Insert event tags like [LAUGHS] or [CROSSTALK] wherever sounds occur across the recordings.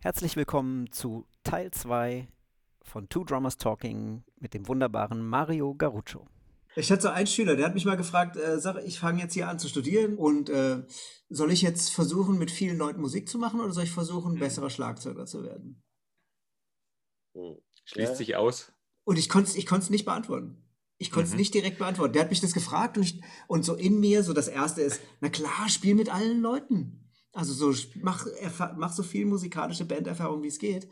Herzlich willkommen zu Teil 2 von Two Drummers Talking mit dem wunderbaren Mario Garuccio. Ich hatte so einen Schüler, der hat mich mal gefragt, äh, sag, ich fange jetzt hier an zu studieren und äh, soll ich jetzt versuchen, mit vielen Leuten Musik zu machen oder soll ich versuchen, Mhm. besserer Schlagzeuger zu werden? Hm. Schließt Ja. sich aus. Und ich konnte es ich konnt's nicht beantworten. Ich konnte es Mhm. nicht direkt beantworten. Der hat mich das gefragt und, ich, und so in mir, so das Erste ist, na klar, spiel mit allen Leuten. Also so, mach, mach so viel musikalische Banderfahrung, wie es geht.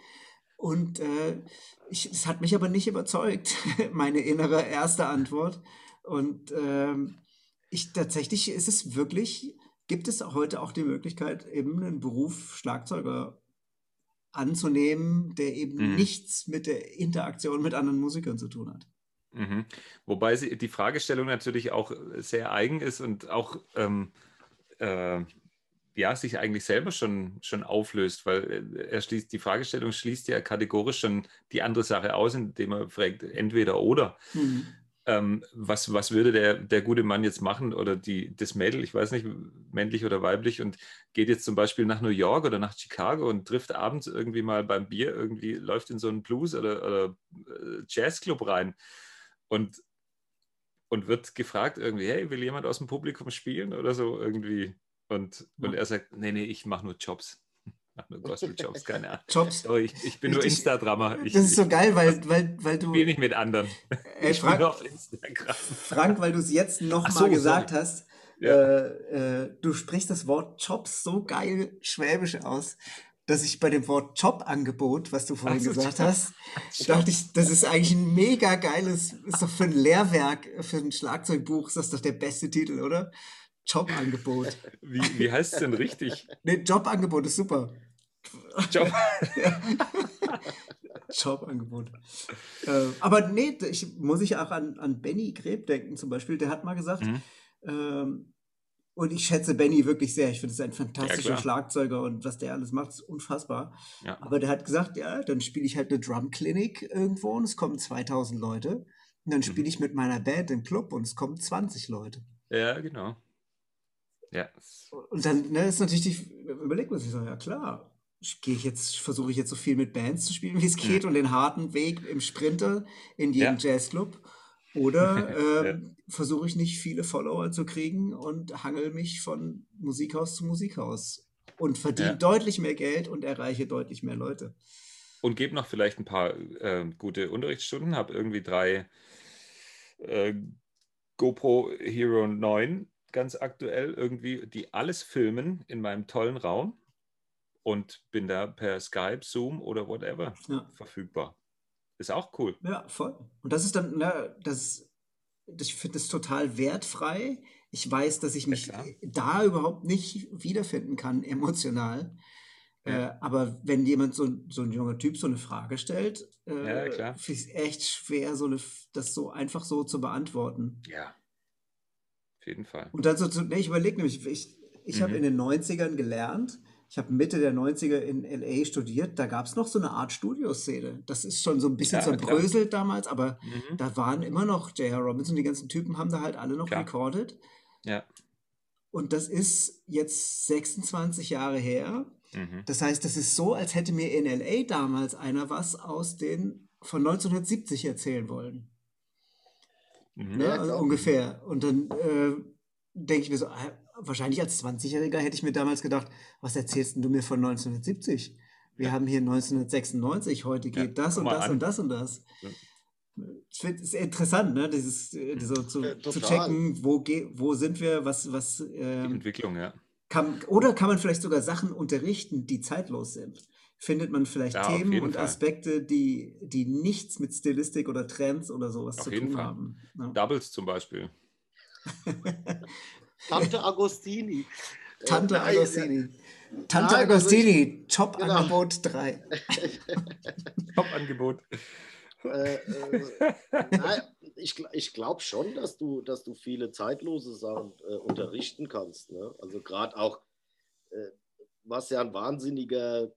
Und äh, ich, es hat mich aber nicht überzeugt, [LAUGHS] meine innere erste Antwort. Und ähm, ich tatsächlich ist es wirklich, gibt es heute auch die Möglichkeit, eben einen Beruf Schlagzeuger anzunehmen, der eben Mhm. nichts mit der Interaktion mit anderen Musikern zu tun hat. Mhm. Wobei sie, die Fragestellung natürlich auch sehr eigen ist und auch ähm, äh, ja, sich eigentlich selber schon, schon auflöst, weil äh, er schließt, die Fragestellung schließt ja kategorisch schon die andere Sache aus, indem er fragt, entweder oder. Mhm. Ähm, was, was würde der, der gute Mann jetzt machen oder die, das Mädel, ich weiß nicht, männlich oder weiblich, und geht jetzt zum Beispiel nach New York oder nach Chicago und trifft abends irgendwie mal beim Bier, irgendwie läuft in so einen Blues- oder, oder äh, Jazzclub rein und, und wird gefragt irgendwie, hey, will jemand aus dem Publikum spielen oder so irgendwie? Und, und er sagt, nee, nee, ich mache nur Jobs. [LAUGHS] Ich mache nur Gospel-Jobs, [LAUGHS] keine Ahnung. Jobs. Sorry, ich, ich bin nur. Ich, Das ist so ich, geil, weil, weil, weil du, spiele nicht mit anderen. ey, ich bin Frank, nur auf Instagram. Frank, weil du es jetzt nochmal so, gesagt sorry. hast, Ja. äh, äh, du sprichst das Wort Jobs so geil schwäbisch aus, dass ich bei dem Wort Jobangebot, was du vorhin so, gesagt Job. hast, dachte ich, das ist eigentlich ein mega geiles, ist doch für ein Lehrwerk, für ein Schlagzeugbuch, ist das doch der beste Titel, oder? Jobangebot. Wie, wie heißt es denn richtig? [LAUGHS] Ne, Jobangebot ist super. Job. [LAUGHS] Jobangebot. Äh, aber nee, ich, muss ich auch an, an Benny Greb denken zum Beispiel. Der hat mal gesagt, Mhm. ähm, und ich schätze Benny wirklich sehr. Ich finde es ein fantastischer klar. Schlagzeuger und was der alles macht, ist unfassbar. Ja. Aber der hat gesagt, ja, dann spiele ich halt eine Drumklinik irgendwo und es kommen 2000 Leute. Und dann spiele Mhm. ich mit meiner Band im Club und es kommen 20 Leute. ja, genau. Ja, Und dann ne, ist natürlich die, überlegt man sich so, ja klar, gehe ich jetzt, versuche ich jetzt so viel mit Bands zu spielen, wie es geht und den harten Weg im Sprinter in jedem Jazzclub. Oder [LAUGHS] ähm, versuche ich nicht viele Follower zu kriegen und hangel mich von Musikhaus zu Musikhaus und verdiene Ja. deutlich mehr Geld und erreiche deutlich mehr Leute. Und gebe noch vielleicht ein paar äh, gute Unterrichtsstunden, habe irgendwie drei äh, GoPro Hero 9 ganz aktuell irgendwie, die alles filmen in meinem tollen Raum und bin da per Skype, Zoom oder whatever Ja. verfügbar. Ist auch cool. Ja, voll. Und das ist dann, ne, das, ich finde das total wertfrei. Ich weiß, dass ich mich klar. da überhaupt nicht wiederfinden kann, emotional. Ja. Äh, aber wenn jemand so, so ein junger Typ so eine Frage stellt, äh, Ja, klar. finde ich es echt schwer, so eine, das so einfach so zu beantworten. Ja. Auf jeden Fall. Und dann so zu, ne, ich überlege nämlich, ich, ich habe Mhm. in den 90ern gelernt, ich habe Mitte der 90er in LA studiert, da gab es noch so eine Art Studioszene. Das ist schon so ein bisschen Ja, zerbröselt damals, aber Mhm. da waren immer noch J.R. Robinson, die ganzen Typen haben da halt alle noch Klar. recorded. Ja. Und das ist jetzt 26 Jahre her. Mhm. Das heißt, das ist so, als hätte mir in LA damals einer was aus den von 1970 erzählen wollen. Mhm. Ne? Ja, also ungefähr. Und dann äh, denke ich mir so, äh, wahrscheinlich als 20-Jähriger hätte ich mir damals gedacht, was erzählst denn du mir von 1970? Wir Ja. haben hier 1996, heute Ja, geht das guck und das an. und das und das. Ja. Ich finde es interessant, ne? Dieses, äh, so zu, Ja, zu checken, wo, ge wo sind wir, was, was Die ähm, Entwicklung, ja. kann, oder kann man vielleicht sogar Sachen unterrichten, die zeitlos sind? Findet man vielleicht Ja, Themen und Fall. Aspekte, die, die nichts mit Stilistik oder Trends oder sowas Auf zu jeden tun Fall. haben? Ne? Doubles zum Beispiel. [LAUGHS] Tante Agostini. Äh, Tante nein, Agostini. Tante Nein, also Agostini, Jobangebot 3. Top-Angebot. Äh, äh, nein, ich, ich glaube schon, dass du, dass du viele zeitlose Sachen äh, unterrichten kannst. Ne? Also gerade auch, äh, was ja ein wahnsinniger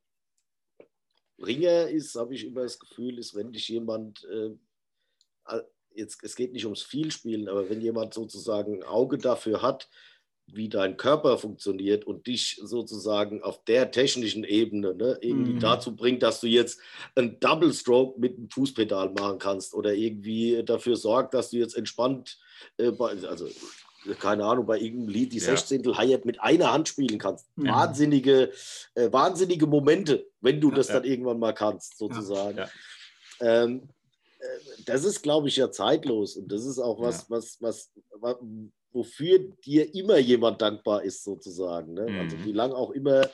Ringer ist, habe ich immer das Gefühl, ist, wenn dich jemand, äh, jetzt, es geht nicht ums Vielspielen, aber wenn jemand sozusagen ein Auge dafür hat, wie dein Körper funktioniert und dich sozusagen auf der technischen Ebene ne, irgendwie Mhm. dazu bringt, dass du jetzt einen Double Stroke mit dem Fußpedal machen kannst oder irgendwie dafür sorgt, dass du jetzt entspannt, äh, also keine Ahnung, bei irgendeinem Lied die Ja. Sechzehntel Hi-Hat mit einer Hand spielen kannst. Ja. Wahnsinnige, äh, wahnsinnige Momente, wenn du Ja. das Ja. dann irgendwann mal kannst, sozusagen. Ja. Ähm, äh, das ist, glaube ich, ja zeitlos und das ist auch was, Ja. was, was, wa- wofür dir immer jemand dankbar ist, sozusagen. Ne? Also Mhm. wie lange auch immer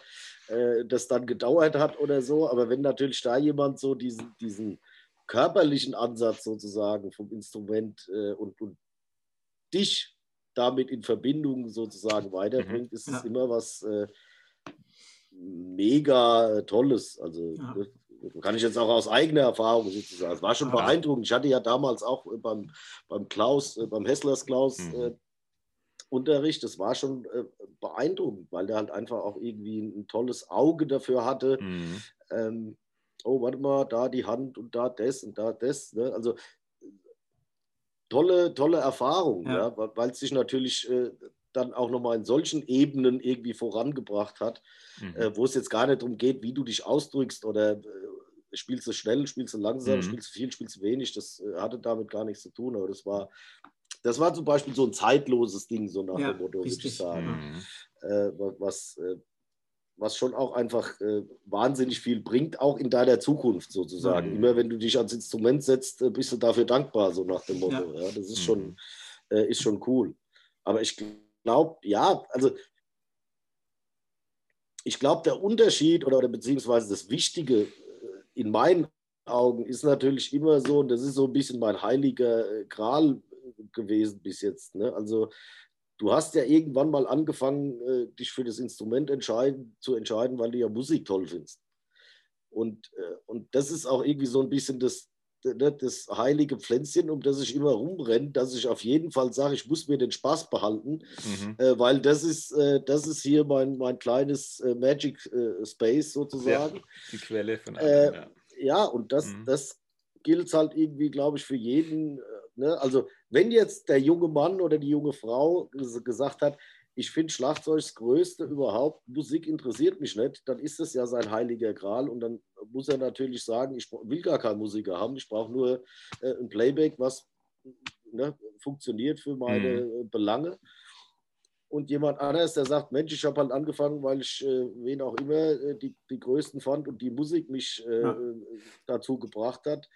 äh, das dann gedauert hat oder so, aber wenn natürlich da jemand so diesen, diesen körperlichen Ansatz sozusagen vom Instrument äh, und, und dich damit in Verbindung sozusagen weiterbringt, ist es Ja. immer was äh, mega Tolles. Also Ja. das kann ich jetzt auch aus eigener Erfahrung sozusagen. Es war schon Ja. beeindruckend. Ich hatte ja damals auch äh, beim, beim Klaus, äh, beim Hesslers Klaus Mhm. äh, Unterricht, das war schon äh, beeindruckend, weil der halt einfach auch irgendwie ein tolles Auge dafür hatte. Mhm. Ähm, oh, warte mal, da die Hand und da das und da das. Ne? Also tolle, tolle Erfahrung, Ja. ja. weil es sich natürlich äh, dann auch nochmal in solchen Ebenen irgendwie vorangebracht hat, Mhm. äh, wo es jetzt gar nicht darum geht, wie du dich ausdrückst oder äh, spielst du schnell, spielst du langsam, Mhm. spielst du viel, spielst du wenig. Das äh, hatte damit gar nichts zu tun, aber das war, das war zum Beispiel so ein zeitloses Ding, so nach Ja, dem Motto, würde ich sagen Mhm. äh, wa- was, äh, was schon auch einfach äh, wahnsinnig viel bringt, auch in deiner Zukunft sozusagen. Mhm. Immer wenn du dich ans Instrument setzt, äh, bist du dafür dankbar, so nach dem Motto. Ja. das ist, Mhm. schon, äh, ist schon cool. Aber ich glaube, ja, also ich glaube, der Unterschied oder, oder beziehungsweise das Wichtige äh, in meinen Augen ist natürlich immer so, und das ist so ein bisschen mein heiliger äh, Gral gewesen bis jetzt. Ne? Also du hast ja irgendwann mal angefangen, äh, dich für das Instrument entscheiden, zu entscheiden, weil du ja Musik toll findest. Und, äh, und das ist auch irgendwie so ein bisschen das, ne, das heilige Pflänzchen, um das ich immer rumrenne, dass ich auf jeden Fall sage, ich muss mir den Spaß behalten, Mhm. äh, weil das ist, äh, das ist hier mein, mein kleines äh, Magic äh, Space sozusagen. Die Quelle von allem. ja. Ja, und das, Mhm. das gilt halt irgendwie, glaube ich, für jeden. Ne? Also, wenn jetzt der junge Mann oder die junge Frau ges- gesagt hat, ich finde Schlagzeug das Größte überhaupt, Musik interessiert mich nicht, dann ist das ja sein heiliger Gral und dann muss er natürlich sagen, ich will gar keinen Musiker haben, ich brauche nur äh, ein Playback, was ne, funktioniert für meine äh, Belange. Und jemand anderes, der sagt, Mensch, ich habe halt angefangen, weil ich äh, wen auch immer äh, die, die Größten fand und die Musik mich äh, Ja. äh, dazu gebracht hat,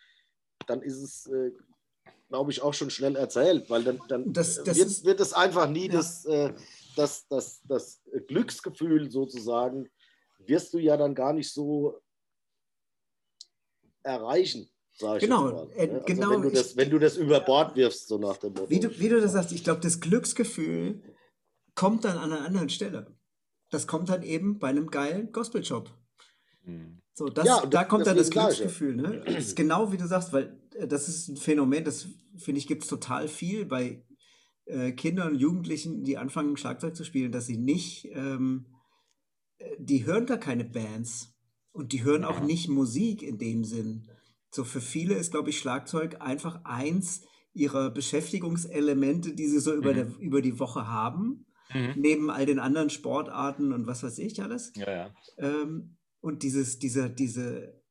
dann ist es, äh, glaube ich, auch schon schnell erzählt, weil dann, dann Das- das wird, ist- wird es einfach nie Ja. das, äh, das, das, das Glücksgefühl sozusagen, wirst du ja dann gar nicht so erreichen. Sag ich Genau, mal, äh, ne? also genau, wenn, du das, ich- wenn du das über Bord wirfst, so nach dem Motto. Wie du, wie du das sagst, ich glaube, das Glücksgefühl kommt dann an einer anderen Stelle. Das kommt dann eben bei einem geilen Gospel-Job. Mhm. So, das, Ja, da kommt dann das. Glücksgefühl. Ne? Das ist genau wie du sagst, weil äh, das ist ein Phänomen, das finde ich, gibt es total viel bei äh, Kindern und Jugendlichen, die anfangen, Schlagzeug zu spielen, dass sie nicht, ähm, äh, die hören gar keine Bands und die hören auch nicht Musik in dem Sinn. So für viele ist, glaube ich, Schlagzeug einfach eins ihrer Beschäftigungselemente, die sie so über, Mhm. der, über die Woche haben, Mhm. neben all den anderen Sportarten und was weiß ich alles. Ja, ja. Ähm, und dieses, diese, diese,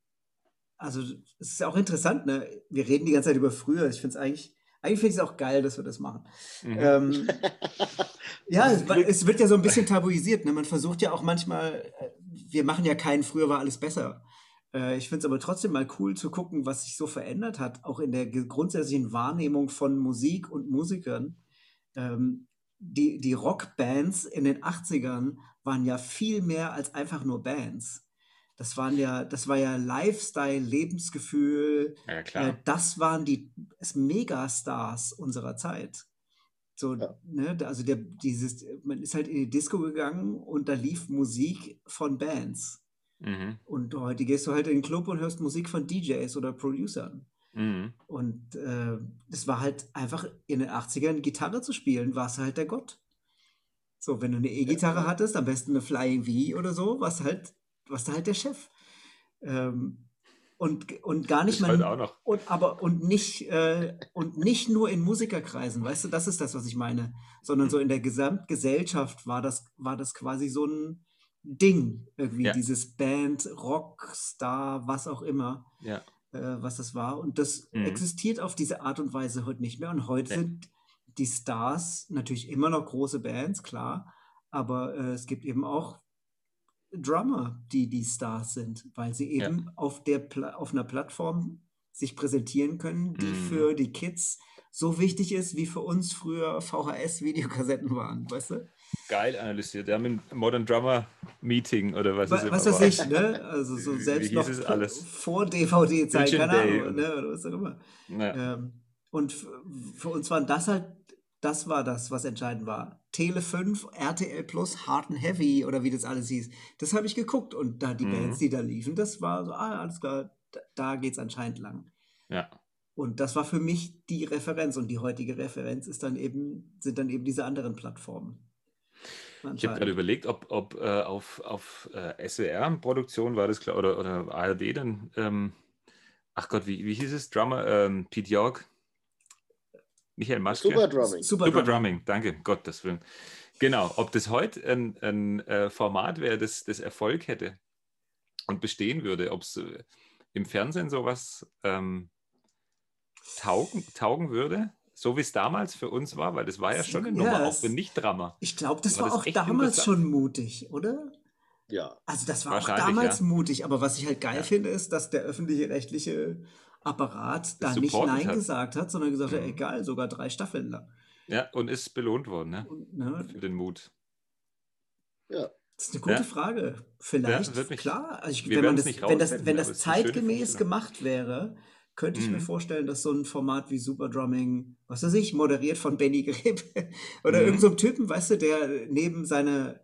also es ist ja auch interessant, ne? Wir reden die ganze Zeit über früher. Ich finde es eigentlich, eigentlich finde ich es auch geil, dass wir das machen. Mhm. Ähm, [LAUGHS] ja, es, es wird ja so ein bisschen tabuisiert. Ne? Man versucht ja auch manchmal, äh, wir machen ja keinen, früher war alles besser. Äh, Ich finde es aber trotzdem mal cool zu gucken, was sich so verändert hat, auch in der grundsätzlichen Wahrnehmung von Musik und Musikern. Ähm, die, die Rockbands in den 80ern waren ja viel mehr als einfach nur Bands. Das waren ja, das war ja Lifestyle, Lebensgefühl, ja, äh, klar. das waren die es Megastars unserer Zeit. So, Ja. ne, also der, dieses, man ist halt in die Disco gegangen und da lief Musik von Bands. Mhm. Und heute gehst du halt in den Club und hörst Musik von DJs oder Producern. Mhm. Und äh, das war halt einfach in den 80ern Gitarre zu spielen, warst du halt der Gott. So, wenn du eine E-Gitarre Ja. hattest, am besten eine Flying V oder so, warst du halt, warst du halt der Chef. Ähm, und, und gar nicht mal noch. und aber und nicht äh, und nicht nur in Musikerkreisen, weißt du, das ist das, was ich meine, sondern so in der Gesamtgesellschaft war das war das quasi so ein Ding irgendwie Ja. dieses Band Rockstar was auch immer Ja. äh, was das war und das Mhm. existiert auf diese Art und Weise heute nicht mehr und heute Nee. sind die Stars natürlich immer noch große Bands klar, aber äh, es gibt eben auch Drummer, die die Stars sind, weil sie Ja. eben auf, der Pla auf einer Plattform sich präsentieren können, die Mhm. für die Kids so wichtig ist, wie für uns früher VHS-Videokassetten waren, weißt du? Geil analysiert. Wir haben ein Modern Drummer Meeting oder was immer Was weiß ich, ne? Also so [LAUGHS] selbst noch vor- alles? vor DVD-Zeit, keine Ahnung, und- ne? Oder was auch immer. Ja. Ähm, und für uns waren das halt, das war das, was entscheidend war. Tele 5, RTL Plus, Hard and Heavy oder wie das alles hieß. Das habe ich geguckt und da die Mhm. Bands, die da liefen, das war so, ah, alles klar, da, da geht es anscheinend lang. ja. Und das war für mich die Referenz und die heutige Referenz ist dann eben, sind dann eben diese anderen Plattformen. Ich habe gerade überlegt, ob, ob äh, auf, auf äh, SWR-Produktion war das klar oder, oder ARD dann. Ähm, ach Gott, wie, wie hieß es? Drummer, ähm, Pete York, Michael Maschke. Super Drumming. Super, Super Drummer. Drumming, danke, Gottes Willen. Genau, ob das heute ein, ein äh, Format wäre, das, das Erfolg hätte und bestehen würde, ob es äh, im Fernsehen sowas ähm, taugen, taugen würde, so wie es damals für uns war, weil das war ja schon eine Ja, Nummer, auch für Nicht-Drummer. Ich glaube, das War war, das auch damals schon mutig, oder? Ja. Also das war auch damals ja. mutig, aber was ich halt geil Ja. finde, ist, dass der öffentliche rechtliche Apparat da nicht Nein hat. gesagt hat, sondern gesagt hat, Mhm. egal, sogar drei Staffeln lang. Ja, und ist belohnt worden, ne? Und, ne, Für den Mut. Ja. das ist eine gute Ja. Frage. Vielleicht, wird mich- klar, also ich, wenn, man das, nicht wenn, das, wenn das zeitgemäß gemacht wäre, könnte ich mir Mhm. vorstellen, dass so ein Format wie Super Drumming, was weiß ich, moderiert von Benny Greb [LAUGHS] oder Mhm. irgendein so Typen, weißt du, der neben seiner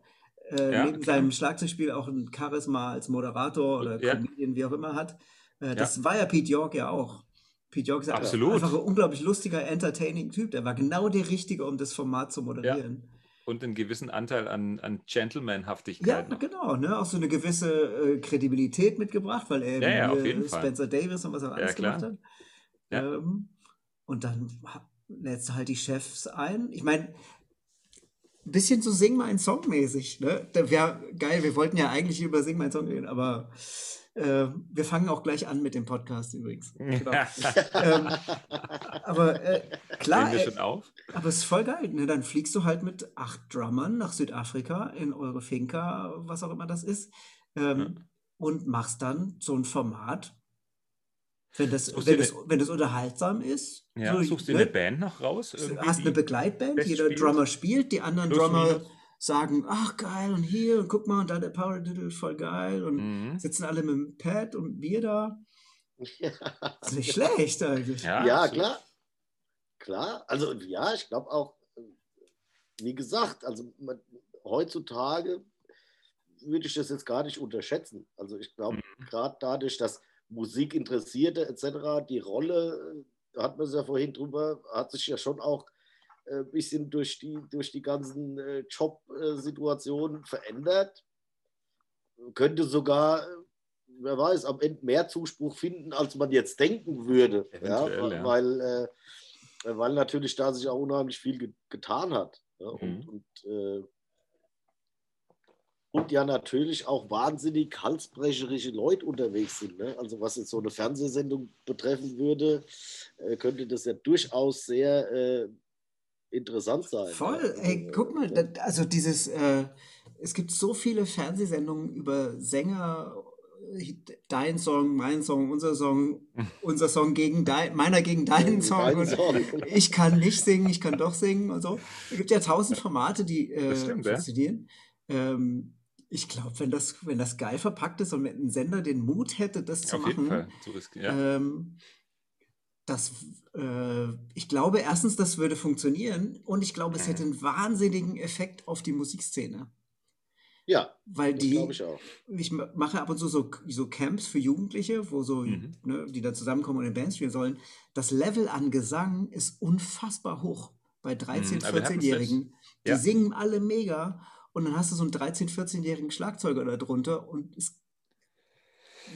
äh, Ja, neben klar. seinem Schlagzeugspiel auch ein Charisma als Moderator oder Ja. Comedian, wie auch immer hat. Äh, das war ja Pete York ja auch. Pete York ist ja Absolut. einfach ein unglaublich lustiger, entertaining Typ. Der war genau der Richtige, um das Format zu moderieren. Und einen gewissen Anteil an, an Ja, Gentleman-Haftigkeit noch. genau, ne? Auch so eine gewisse äh, Kredibilität mitgebracht, weil er Ja, ja, eben hier jeden Fall. Spencer Davis und was er Ja, alles gemacht hat. Ja. Ähm, und dann lädst du halt die Chefs ein. Ich meine, ein bisschen so Sing mein Song mäßig, ne? Da wär geil, wir wollten ja eigentlich über Sing mein Song reden, aber äh, wir fangen auch gleich an mit dem Podcast übrigens. [LAUGHS] Genau. ähm, aber äh, klar, Nehmen wir ey, schon auf? aber es ist voll geil. Ne? Dann fliegst du halt mit acht Drummern nach Südafrika in eure Finca, was auch immer das ist, ähm, Ja. und machst dann so ein Format. Wenn das, wenn das, wenn das unterhaltsam ist, Ja, so, suchst du ne, eine Band noch raus? irgendwie, hast eine Begleitband, jeder? Drummer spielt, die anderen Drummer minus? Sagen, ach geil, und hier, und guck mal, und da der Power Diddle, voll geil, und Mhm. sitzen alle mit dem Pad und Bier da. Ja, Das ist nicht schlecht eigentlich. Ja, ja klar. Klar, also ja, ich glaube auch, wie gesagt, also man, heutzutage würde ich das jetzt gar nicht unterschätzen. Also ich glaube, Mhm. gerade dadurch, dass Musikinteressierte etc., die Rolle, äh, da hat man es ja vorhin drüber, hat sich ja schon auch ein bisschen durch die, durch die ganzen äh, Job-Situationen verändert. Könnte sogar, äh, wer weiß, am Ende mehr Zuspruch finden, als man jetzt denken würde. Ja. Weil, äh, weil natürlich da sich auch unheimlich viel ge getan hat. Ja, und, Mhm. und, äh, und ja natürlich auch wahnsinnig halsbrecherische Leute unterwegs sind. Ne? Also was jetzt so eine Fernsehsendung betreffen würde, äh, könnte das ja durchaus sehr äh, interessant sein. Voll, ja. ey, guck mal, da, also dieses, äh, es gibt so viele Fernsehsendungen über Sänger, äh, dein Song, mein Song, unser Song, [LAUGHS] unser Song gegen dein, meiner gegen deinen Song. Dein und Song. ich kann nicht singen, ich kann doch singen und so. Es gibt ja tausend Formate, die äh, stimmt, ja. funktionieren. Ähm, ich glaube, wenn das, wenn das geil verpackt ist und wenn ein Sender den Mut hätte, das zu Auf jeden machen, Fall. Zu riskieren. Ja. ähm, das, äh, ich glaube, erstens, das würde funktionieren und ich glaube, es Mhm. hätte einen wahnsinnigen Effekt auf die Musikszene. Ja, Weil das die, glaube ich auch. ich ma- mache ab und zu so, so Camps für Jugendliche, wo so, Mhm. ne, die dann zusammenkommen und in Bands spielen sollen. Das Level an Gesang ist unfassbar hoch bei 13-, Mhm, aber wir hatten's 14-Jährigen. Die Ja. singen alle mega und dann hast du so einen 13-, 14-jährigen Schlagzeuger da drunter und es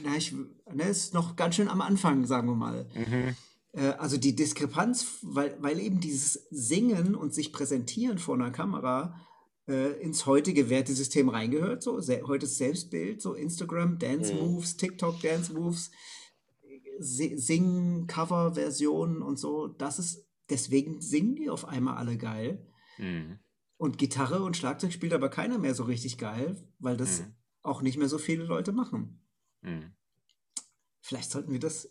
na, ich, ne, ist noch ganz schön am Anfang, sagen wir mal. Mhm. Äh, also die Diskrepanz, weil, weil eben dieses Singen und sich präsentieren vor einer Kamera äh, ins heutige Wertesystem reingehört. So, se heute Selbstbild, so Instagram, Dance Mhm. Moves, TikTok Dance Moves, si Singen, Cover-Versionen und so. Das ist, deswegen singen die auf einmal alle geil. Mhm. Und Gitarre und Schlagzeug spielt aber keiner mehr so richtig geil, weil das Mhm. auch nicht mehr so viele Leute machen. Mhm. Vielleicht sollten wir das,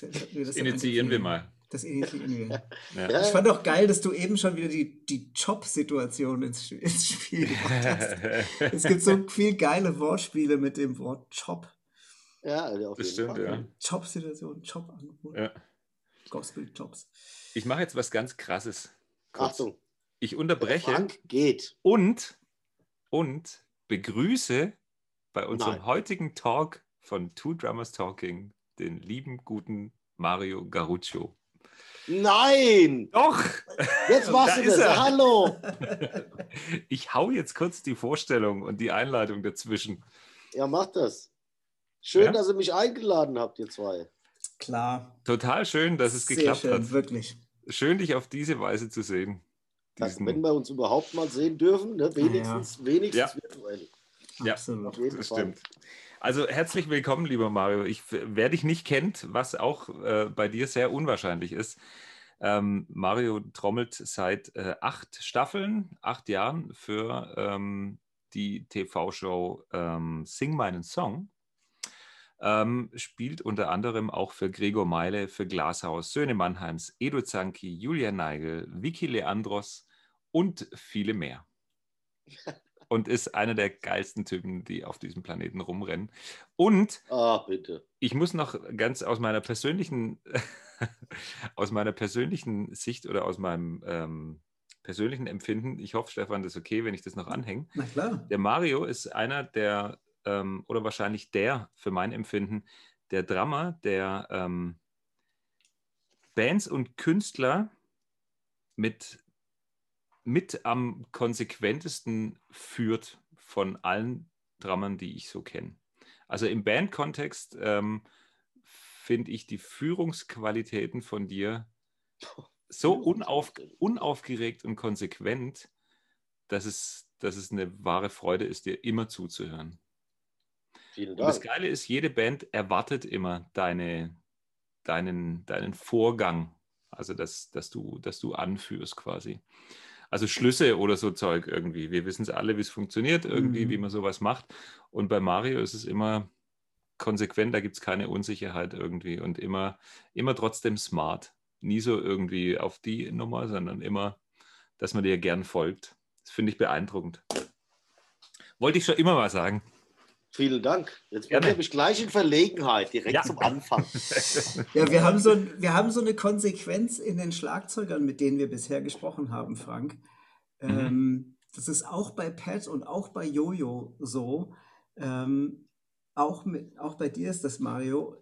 das initiieren wir mal. Das initiieren wir. Ja. Ja. Ich fand auch geil, dass du eben schon wieder die, die Job-Situation ins, Spiel gebracht hast. [LAUGHS] Es gibt so viel geile Wortspiele mit dem Wort Job. Ja, auf Das jeden stimmt, Fall. ja. Job-Situation, Jobangebot, ja. Gospel-Jobs. Ich mache jetzt was ganz Krasses. Kurz. Achtung, Ich der unterbreche Frank geht. und, und begrüße bei unserem Nein. heutigen Talk von Two Drummers Talking den lieben, guten Mario Garuccio. Nein! Doch! Jetzt machst Da du das. er. Hallo! [LAUGHS] Ich hau jetzt kurz die Vorstellung und die Einleitung dazwischen. Ja, mach das. Schön, Ja? dass ihr mich eingeladen habt, ihr zwei. Klar. Total schön, dass es Sehr geklappt schön, hat. wirklich. Schön, dich auf diese Weise zu sehen. Das, Diesen- wenn wir uns überhaupt mal sehen dürfen, ne? wenigstens, wenigstens Ja. virtuell. Ja. Absolut. Auf jeden Das Fall. stimmt. Also herzlich willkommen, lieber Mario. Ich, wer dich nicht kennt, was auch äh, bei dir sehr unwahrscheinlich ist, ähm, Mario trommelt seit äh, acht Staffeln, acht Jahren für ähm, die TV-Show ähm, Sing meinen Song. Ähm, spielt unter anderem auch für Gregor Meile, für Glashaus, Söhne Mannheims, Edo Zanki, Julia Neigel, Vicky Leandros und viele mehr. [LAUGHS] Und ist einer der geilsten Typen, die auf diesem Planeten rumrennen. Und Ah, bitte. ich muss noch ganz aus meiner persönlichen, [LAUGHS] aus meiner persönlichen Sicht oder aus meinem ähm, persönlichen Empfinden, ich hoffe, Stefan, das ist okay, wenn ich das noch anhänge. Na klar. Der Mario ist einer der, ähm, oder wahrscheinlich der, für mein Empfinden, der Drummer, der ähm, Bands und Künstler mit, mit am konsequentesten führt von allen Drummern, die ich so kenne. Also im Bandkontext ähm, finde ich die Führungsqualitäten von dir [LAUGHS] so unauf, unaufgeregt und konsequent, dass es, dass es eine wahre Freude ist, dir immer zuzuhören. Vielen Und das Dank. Geile ist, jede Band erwartet immer deine, deinen, deinen Vorgang, also dass, dass, du, dass du anführst quasi. Also Schlüsse oder so Zeug irgendwie. Wir wissen es alle, wie es funktioniert, irgendwie, Mhm. wie man sowas macht. Und bei Mario ist es immer konsequent, da gibt es keine Unsicherheit irgendwie und immer, immer trotzdem smart. Nie so irgendwie auf die Nummer, sondern immer, dass man dir gern folgt. Das finde ich beeindruckend. Wollte ich schon immer mal sagen. Vielen Dank. Jetzt bin ich gleich in Verlegenheit, direkt Ja. zum Anfang. [LAUGHS] Ja, wir haben, so, wir haben so eine Konsequenz in den Schlagzeugern, mit denen wir bisher gesprochen haben, Frank. Mhm. Ähm, das ist auch bei Pat und auch bei Jojo so. Ähm, auch, mit, auch bei dir ist das, Mario.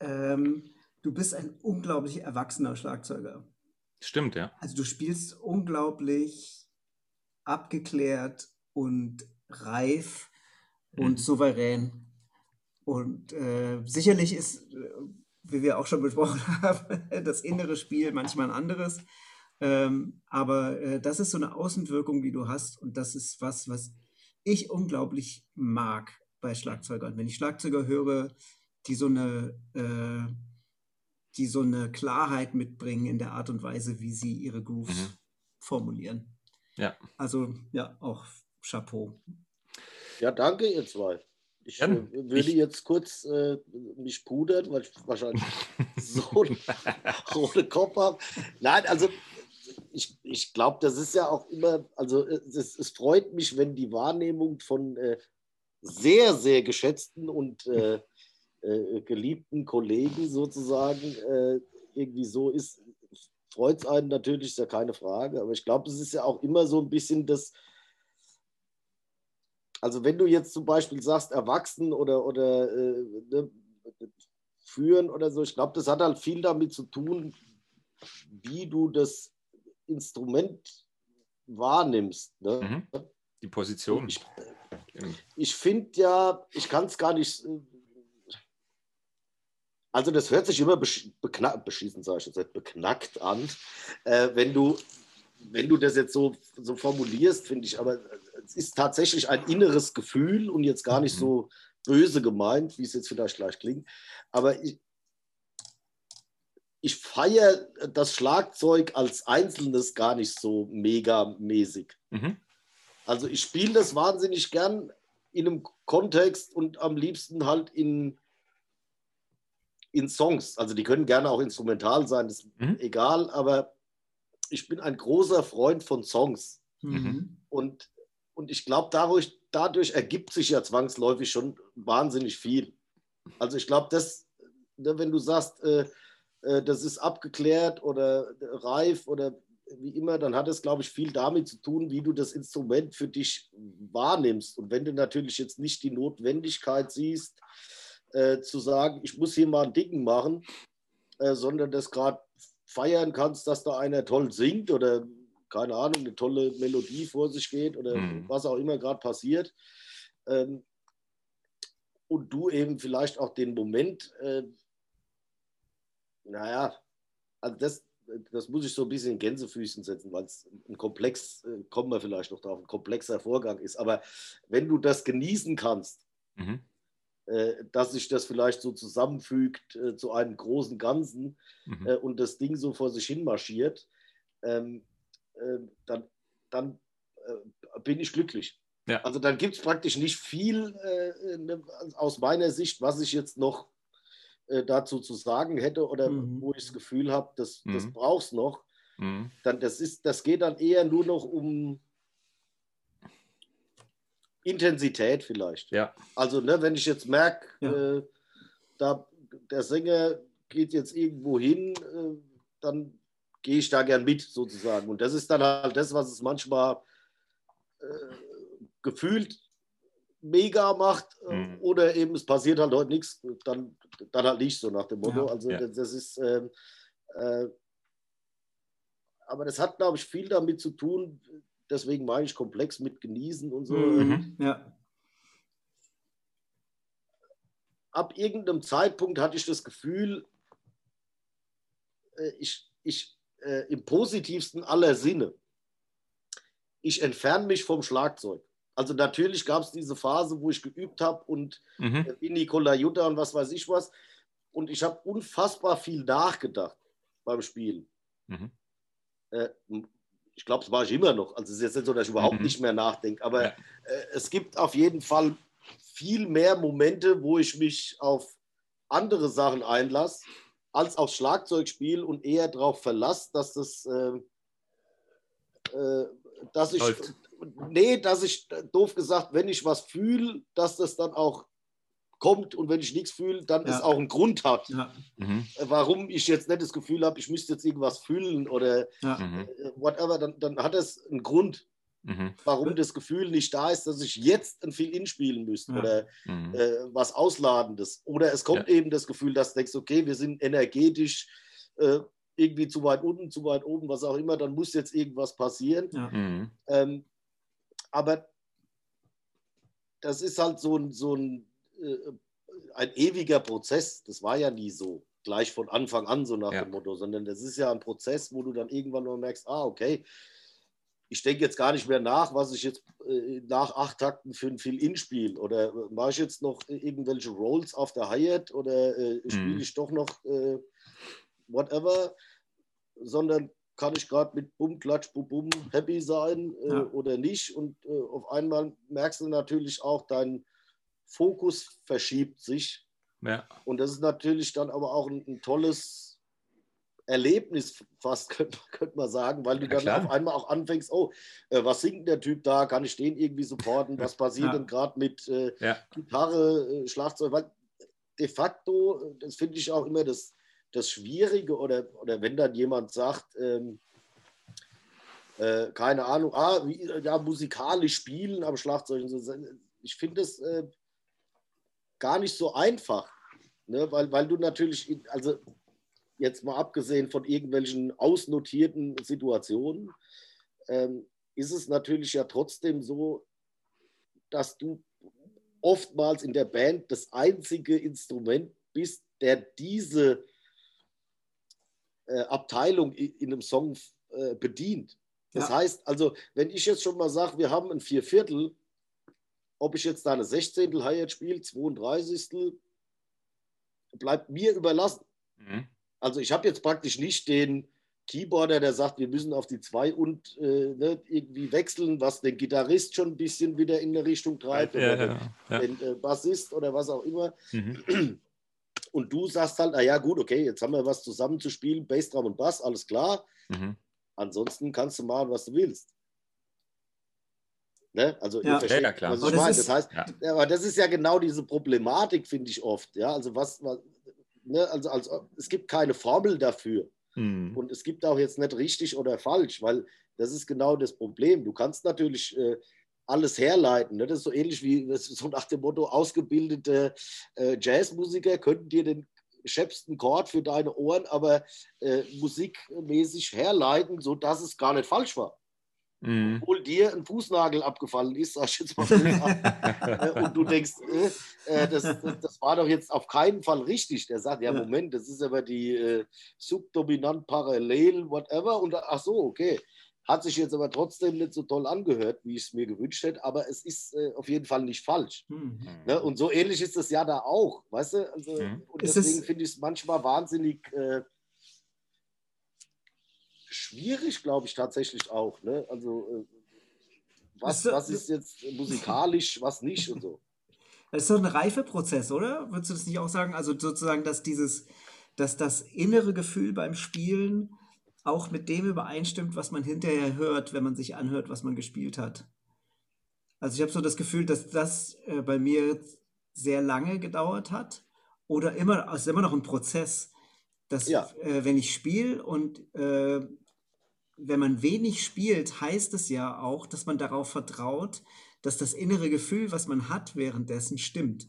Ähm, du bist ein unglaublich erwachsener Schlagzeuger. Stimmt, ja. Also du spielst unglaublich abgeklärt und reif und Mhm. souverän. Und äh, sicherlich ist, äh, wie wir auch schon besprochen [LAUGHS] haben, das innere Spiel manchmal ein anderes. Ähm, aber äh, das ist so eine Außenwirkung, die du hast. Und das ist was, was ich unglaublich mag bei Schlagzeugern. Wenn ich Schlagzeuger höre, die so eine, äh, die so eine Klarheit mitbringen in der Art und Weise, wie sie ihre Grooves Mhm. formulieren. Ja. Also ja, auch Chapeau. Ja, danke, ihr zwei. Ich Gerne. äh, würde Ich- jetzt kurz äh, mich pudern, weil ich wahrscheinlich [LAUGHS] so einen roten Kopf habe. Nein, also ich, ich glaube, das ist ja auch immer, also äh, es, es freut mich, wenn die Wahrnehmung von äh, sehr, sehr geschätzten und äh, äh, geliebten Kollegen sozusagen irgendwie so ist. Freut es einen natürlich, ist ja keine Frage, aber ich glaube, es ist ja auch immer so ein bisschen das, also wenn du jetzt zum Beispiel sagst, erwachsen oder, oder äh, ne, führen oder so, ich glaube, das hat halt viel damit zu tun, wie du das Instrument wahrnimmst. Ne? Mhm. Die Position. Ich, ich finde ja, ich kann es gar nicht, äh, Also das hört sich immer beknackt, beschießen sage ich jetzt beknackt an, äh, wenn du wenn du das jetzt so, so formulierst, finde ich, aber es ist tatsächlich ein inneres Gefühl und jetzt gar nicht so böse gemeint, wie es jetzt vielleicht gleich klingt. Aber ich, ich feiere das Schlagzeug als Einzelnes gar nicht so megamäßig. Mhm. Also ich spiele das wahnsinnig gern in einem Kontext und am liebsten halt in, in Songs. Also die können gerne auch instrumental sein, ist mhm. egal, aber ich bin ein großer Freund von Songs. Mhm. Und, und ich glaube, dadurch, dadurch ergibt sich ja zwangsläufig schon wahnsinnig viel. Also ich glaube, das, ne, wenn du sagst, äh, äh, das ist abgeklärt oder reif oder wie immer, dann hat es, glaube ich, viel damit zu tun, wie du das Instrument für dich wahrnimmst. Und wenn du natürlich jetzt nicht die Notwendigkeit siehst, äh, zu sagen, ich muss hier mal ein Dicken machen, äh, sondern das gerade feiern kannst, dass da einer toll singt oder keine Ahnung, eine tolle Melodie vor sich geht oder mhm. was auch immer gerade passiert. Ähm, und du eben vielleicht auch den Moment, äh, naja, also das, das muss ich so ein bisschen in Gänsefüßen setzen, weil es ein komplex, äh, kommen wir vielleicht noch drauf, ein komplexer Vorgang ist. Aber wenn du das genießen kannst, mhm. Äh, dass sich das vielleicht so zusammenfügt äh, zu einem großen Ganzen mhm. Äh, und das Ding so vor sich hin marschiert, ähm, dann, dann bin ich glücklich. Ja. Also dann gibt es praktisch nicht viel ne, aus meiner Sicht, was ich jetzt noch dazu zu sagen hätte oder mhm. wo ich das Gefühl habe, das, mhm. das brauchst noch. Mhm. Dann das, ist, das geht dann eher nur noch um, Intensität vielleicht. Ja. Also, ne, wenn ich jetzt merke, ja. äh, da, der Sänger geht jetzt irgendwo hin, äh, dann gehe ich da gern mit, sozusagen. Und das ist dann halt das, was es manchmal äh, gefühlt mega macht äh, mhm. oder eben es passiert halt heute nichts, dann, dann halt nicht so nach dem Motto. Ja. Also, ja. Das, das, ist. Ähm, äh, aber das hat, glaube ich, viel damit zu tun, deswegen meine ich komplex mit genießen und so. Mhm. Ähm, ja. Ab irgendeinem Zeitpunkt hatte ich das Gefühl, äh, ich, ich äh, im positivsten aller Sinne, ich entferne mich vom Schlagzeug. Also natürlich gab es diese Phase, wo ich geübt habe und mhm. äh, in Nicola Jutta und was weiß ich was. Und ich habe unfassbar viel nachgedacht beim Spielen. Mhm. Äh, ich glaube, das war ich immer noch. Also es ist jetzt nicht so, dass ich überhaupt mhm. nicht mehr nachdenke. Aber ja. äh, es gibt auf jeden Fall viel mehr Momente, wo ich mich auf andere Sachen einlasse, als aufs Schlagzeugspiel und eher darauf verlasse, dass das, äh, äh, dass ich, Läuft. nee, dass ich, doof gesagt, wenn ich was fühle, dass das dann auch kommt und wenn ich nichts fühle, dann ja. es auch einen Grund hat, ja. mhm. Äh, warum ich jetzt nicht das Gefühl habe, ich müsste jetzt irgendwas fühlen oder ja. Mhm. Äh, whatever, dann, dann hat es einen Grund, mhm. warum das Gefühl nicht da ist, dass ich jetzt ein Fill-In spielen müsste oder mhm. äh, was Ausladendes. Oder es kommt eben das Gefühl, dass du denkst, okay, wir sind energetisch äh, irgendwie zu weit unten, zu weit oben, was auch immer, dann muss jetzt irgendwas passieren. Mhm. Ähm, aber das ist halt so ein, so ein äh, ein ewiger Prozess. Das war ja nie so, gleich von Anfang an so nach ja. dem Motto, sondern das ist ja ein Prozess, wo du dann irgendwann mal merkst, ah, okay, ich denke jetzt gar nicht mehr nach, was ich jetzt äh, nach acht Takten für ein Fill-In spiele. Oder mache ich jetzt noch irgendwelche Rolls auf der Hi-Hat oder äh, spiele mhm. ich doch noch äh, whatever, sondern kann ich gerade mit Bum, Klatsch, Bum, Bum happy sein äh, ja. oder nicht. Und äh, auf einmal merkst du natürlich auch dein Fokus verschiebt sich. Ja. Und das ist natürlich dann aber auch ein, ein tolles Erlebnis, fast [LAUGHS] könnte, könnte man sagen, weil du ja, dann klar. auf einmal auch anfängst, oh, äh, was singt der Typ da? Kann ich den irgendwie supporten? Was passiert ja. denn gerade mit äh, ja. Gitarre, äh, Schlagzeug? Weil de facto, das finde ich auch immer das, das Schwierige, oder, oder wenn dann jemand sagt, ähm, äh, keine Ahnung, ah, wie, ja, musikalisch spielen am Schlagzeug. So. Ich finde es äh, gar nicht so einfach, ne? weil, weil du natürlich, also jetzt mal abgesehen von irgendwelchen ausnotierten Situationen, ähm, ist es natürlich ja trotzdem so, dass du oftmals in der Band das einzige Instrument bist, der diese äh, Abteilung in, in einem Song äh, bedient. Das Ja. heißt, also, wenn ich jetzt schon mal sage, wir haben ein Vierviertel, ob ich jetzt da eine 16. Hi-Hat spiele, 32. bleibt mir überlassen. Mhm. Also ich habe jetzt praktisch nicht den Keyboarder, der sagt, wir müssen auf die 2 und äh, ne, irgendwie wechseln, was den Gitarrist schon ein bisschen wieder in eine Richtung treibt Ja, oder ja, ja. den, äh, Bassist oder was auch immer. Mhm. [CLEARS THROAT] Und du sagst halt, na ja gut, okay, jetzt haben wir was zusammen zu spielen, Bassdrum und Bass, alles klar. Mhm. Ansonsten kannst du machen, was du willst. Ne? Also Ja. ihr Ja, klar. was Aber ich das meine. ist- Das heißt, Ja. ja, aber das ist ja genau diese Problematik, finde ich oft. Ja, also was, was ne? also, also es gibt keine Formel dafür. Mhm. Und es gibt auch jetzt nicht richtig oder falsch, weil das ist genau das Problem. Du kannst natürlich äh, alles herleiten. Ne? Das ist so ähnlich wie [LAUGHS] so nach dem Motto, ausgebildete äh, Jazzmusiker könnten dir den schäbsten Chord für deine Ohren, aber äh, musikmäßig herleiten, sodass es gar nicht falsch war. Mhm. Obwohl dir ein Fußnagel abgefallen ist, sag ich jetzt mal. Äh, und du denkst, äh, äh, das, das, das war doch jetzt auf keinen Fall richtig. Der sagt, ja, Ja. Moment, das ist aber die äh, subdominant parallel, whatever. Und ach so, okay. Hat sich jetzt aber trotzdem nicht so toll angehört, wie ich es mir gewünscht hätte, aber es ist äh, auf jeden Fall nicht falsch. Hm. Ne? Und so ähnlich ist es ja da auch, weißt du? Also, Mhm. Und deswegen finde ich es manchmal wahnsinnig äh, schwierig, glaube ich, tatsächlich auch. Ne? Also, äh, was, was ist jetzt musikalisch, was nicht und so. Das ist doch ein Reifeprozess, oder? Würdest du das nicht auch sagen? Also sozusagen, dass dieses, dass das innere Gefühl beim Spielen auch mit dem übereinstimmt, was man hinterher hört, wenn man sich anhört, was man gespielt hat. Also ich habe so das Gefühl, dass das äh, bei mir sehr lange gedauert hat oder immer, es ist immer noch ein Prozess, dass Ja. äh, wenn ich spiele und äh, wenn man wenig spielt, heißt es ja auch, dass man darauf vertraut, dass das innere Gefühl, was man hat währenddessen, stimmt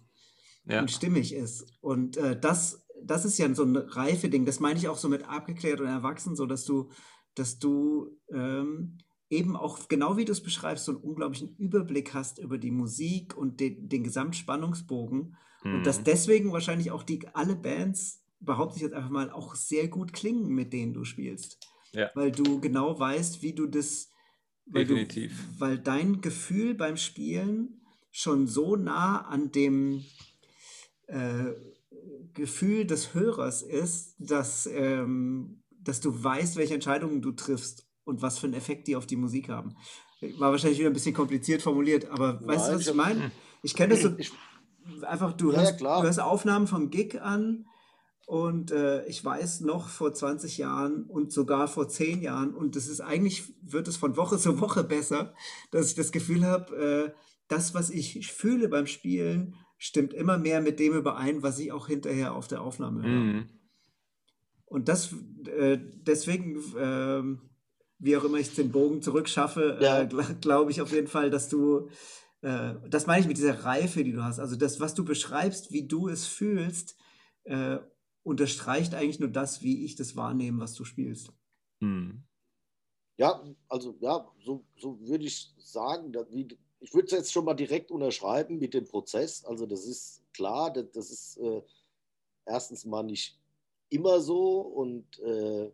Ja. und stimmig ist. Und äh, das, das ist ja so ein Reife-Ding. Das meine ich auch so mit abgeklärt und erwachsen, so dass du, dass du ähm, eben auch, genau wie du es beschreibst, so einen unglaublichen Überblick hast über die Musik und den, den Gesamtspannungsbogen. Und dass Mhm. deswegen wahrscheinlich auch die alle Bands, behaupte ich jetzt einfach mal, auch sehr gut klingen, mit denen du spielst. Ja. Weil du genau weißt, wie du das, weil Definitiv. Du, weil dein Gefühl beim Spielen schon so nah an dem äh, Gefühl des Hörers ist, dass, ähm, dass du weißt, welche Entscheidungen du triffst und was für einen Effekt die auf die Musik haben. War wahrscheinlich wieder ein bisschen kompliziert formuliert, aber weißt du, Nein, was ich ich meine? Ich kenne das so Ich, einfach, du, Ja, ja, hörst, klar. du hörst Aufnahmen vom Gig an und äh, ich weiß noch vor 20 Jahren und sogar vor 10 Jahren und das ist eigentlich, wird es von Woche [LAUGHS] zu Woche besser, dass ich das Gefühl habe, äh, das, was ich fühle beim Spielen, stimmt immer mehr mit dem überein, was ich auch hinterher auf der Aufnahme höre. Mhm. Und das, äh, deswegen, ähm, wie auch immer ich den Bogen zurückschaffe, Ja. äh, gl glaube ich auf jeden Fall, dass du, äh, das meine ich mit dieser Reife, die du hast. Also das, was du beschreibst, wie du es fühlst, äh, unterstreicht eigentlich nur das, wie ich das wahrnehme, was du spielst. Mhm. ja, also ja, so, so würde ich sagen, dass, wie, ich würde es jetzt schon mal direkt unterschreiben mit dem Prozess. Also das ist klar, das, das ist äh, erstens mal nicht immer so und, äh,